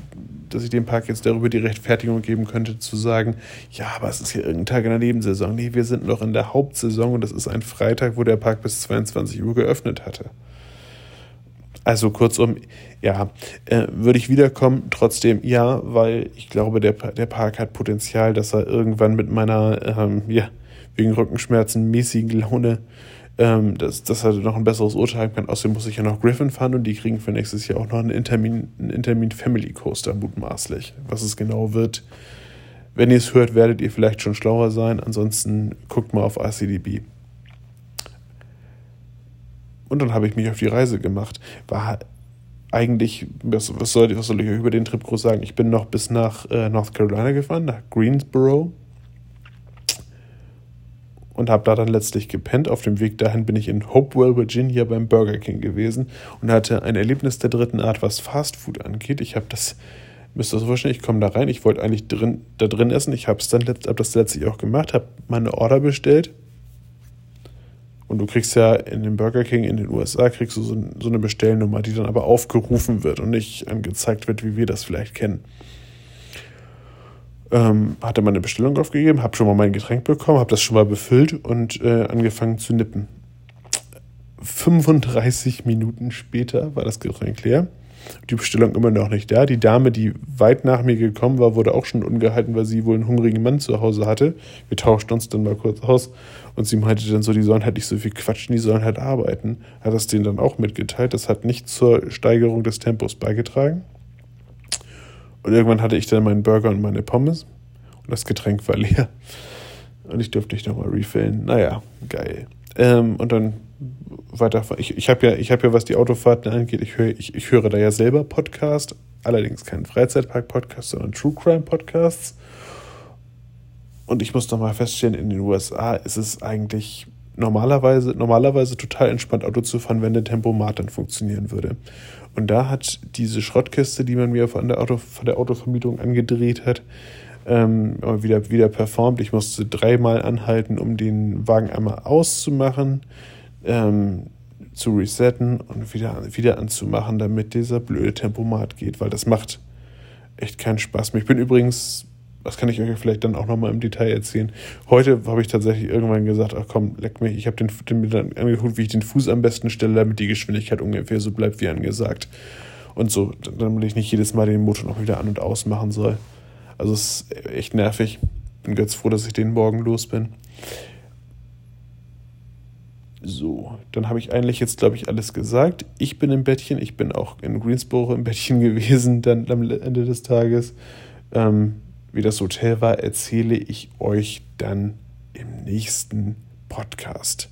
dass ich dem Park jetzt darüber die Rechtfertigung geben könnte, zu sagen, ja, aber es ist ja irgendein Tag in der Nebensaison. Nee, wir sind noch in der Hauptsaison und das ist ein Freitag, wo der Park bis 22 Uhr geöffnet hatte. Also kurzum, ja, äh, würde ich wiederkommen, trotzdem ja, weil ich glaube, der, der Park hat Potenzial, dass er irgendwann mit meiner, ähm, ja, wegen Rückenschmerzen mäßigen Laune, ähm, dass, dass er noch ein besseres Urteil kann. Außerdem muss ich ja noch Griffin fahren und die kriegen für nächstes Jahr auch noch einen Intermin, einen Intermin Family Coaster mutmaßlich. Was es genau wird, wenn ihr es hört, werdet ihr vielleicht schon schlauer sein. Ansonsten guckt mal auf RCDB. Und dann habe ich mich auf die Reise gemacht. War eigentlich, was, was, soll, was soll ich euch über den Trip groß sagen? Ich bin noch bis nach äh, North Carolina gefahren, nach Greensboro. Und habe da dann letztlich gepennt. Auf dem Weg dahin bin ich in Hopewell, Virginia beim Burger King gewesen und hatte ein Erlebnis der dritten Art, was Fast Food angeht. Ich habe das, müsst ihr euch vorstellen, ich komme da rein. Ich wollte eigentlich drin, da drin essen. Ich habe dann hab das letztlich auch gemacht, habe meine Order bestellt und du kriegst ja in dem Burger King in den USA kriegst du so, so eine Bestellnummer, die dann aber aufgerufen wird und nicht angezeigt wird, wie wir das vielleicht kennen. Ähm, hatte meine Bestellung aufgegeben, habe schon mal mein Getränk bekommen, habe das schon mal befüllt und äh, angefangen zu nippen. 35 Minuten später war das Getränk leer die Bestellung immer noch nicht da. Die Dame, die weit nach mir gekommen war, wurde auch schon ungehalten, weil sie wohl einen hungrigen Mann zu Hause hatte. Wir tauschten uns dann mal kurz aus und sie meinte dann so, die sollen halt nicht so viel quatschen, die sollen halt arbeiten. Hat das denen dann auch mitgeteilt. Das hat nicht zur Steigerung des Tempos beigetragen. Und irgendwann hatte ich dann meinen Burger und meine Pommes und das Getränk war leer. Und ich durfte nicht nochmal refillen. Naja, geil. Ähm, und dann weiter. Ich, ich habe ja, hab ja, was die Autofahrten angeht, ich, höre ich, ich höre da ja selber Podcast, allerdings keinen Freizeitpark-Podcast, sondern True Crime-Podcasts. Und ich muss nochmal feststellen, in den USA ist es eigentlich normalerweise, normalerweise total entspannt, Auto zu fahren, wenn der Tempomat dann funktionieren würde. Und da hat diese Schrottkiste, die man mir von der, Auto, von der Autovermietung angedreht hat, ähm, wieder, wieder performt. Ich musste dreimal anhalten, um den Wagen einmal auszumachen ähm, zu resetten und wieder, wieder anzumachen, damit dieser blöde Tempomat geht, weil das macht echt keinen Spaß mehr. Ich bin übrigens das kann ich euch vielleicht dann auch nochmal im Detail erzählen. Heute habe ich tatsächlich irgendwann gesagt, ach komm, leck mich, ich habe den, den mir dann angeguckt, wie ich den Fuß am besten stelle, damit die Geschwindigkeit ungefähr so bleibt wie angesagt. Und so, damit ich nicht jedes Mal den Motor noch wieder an- und ausmachen soll. Also es ist echt nervig. Bin ganz froh, dass ich den morgen los bin. So, dann habe ich eigentlich jetzt, glaube ich, alles gesagt. Ich bin im Bettchen, ich bin auch in Greensboro im Bettchen gewesen, dann am Ende des Tages. Ähm, wie das Hotel war, erzähle ich euch dann im nächsten Podcast.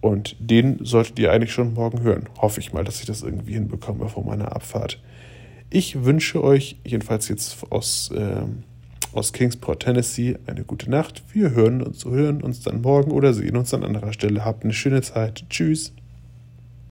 Und den solltet ihr eigentlich schon morgen hören. Hoffe ich mal, dass ich das irgendwie hinbekomme vor meiner Abfahrt. Ich wünsche euch jedenfalls jetzt aus, äh, aus Kingsport, Tennessee, eine gute Nacht. Wir hören uns, hören uns dann morgen oder sehen uns an anderer Stelle. Habt eine schöne Zeit. Tschüss.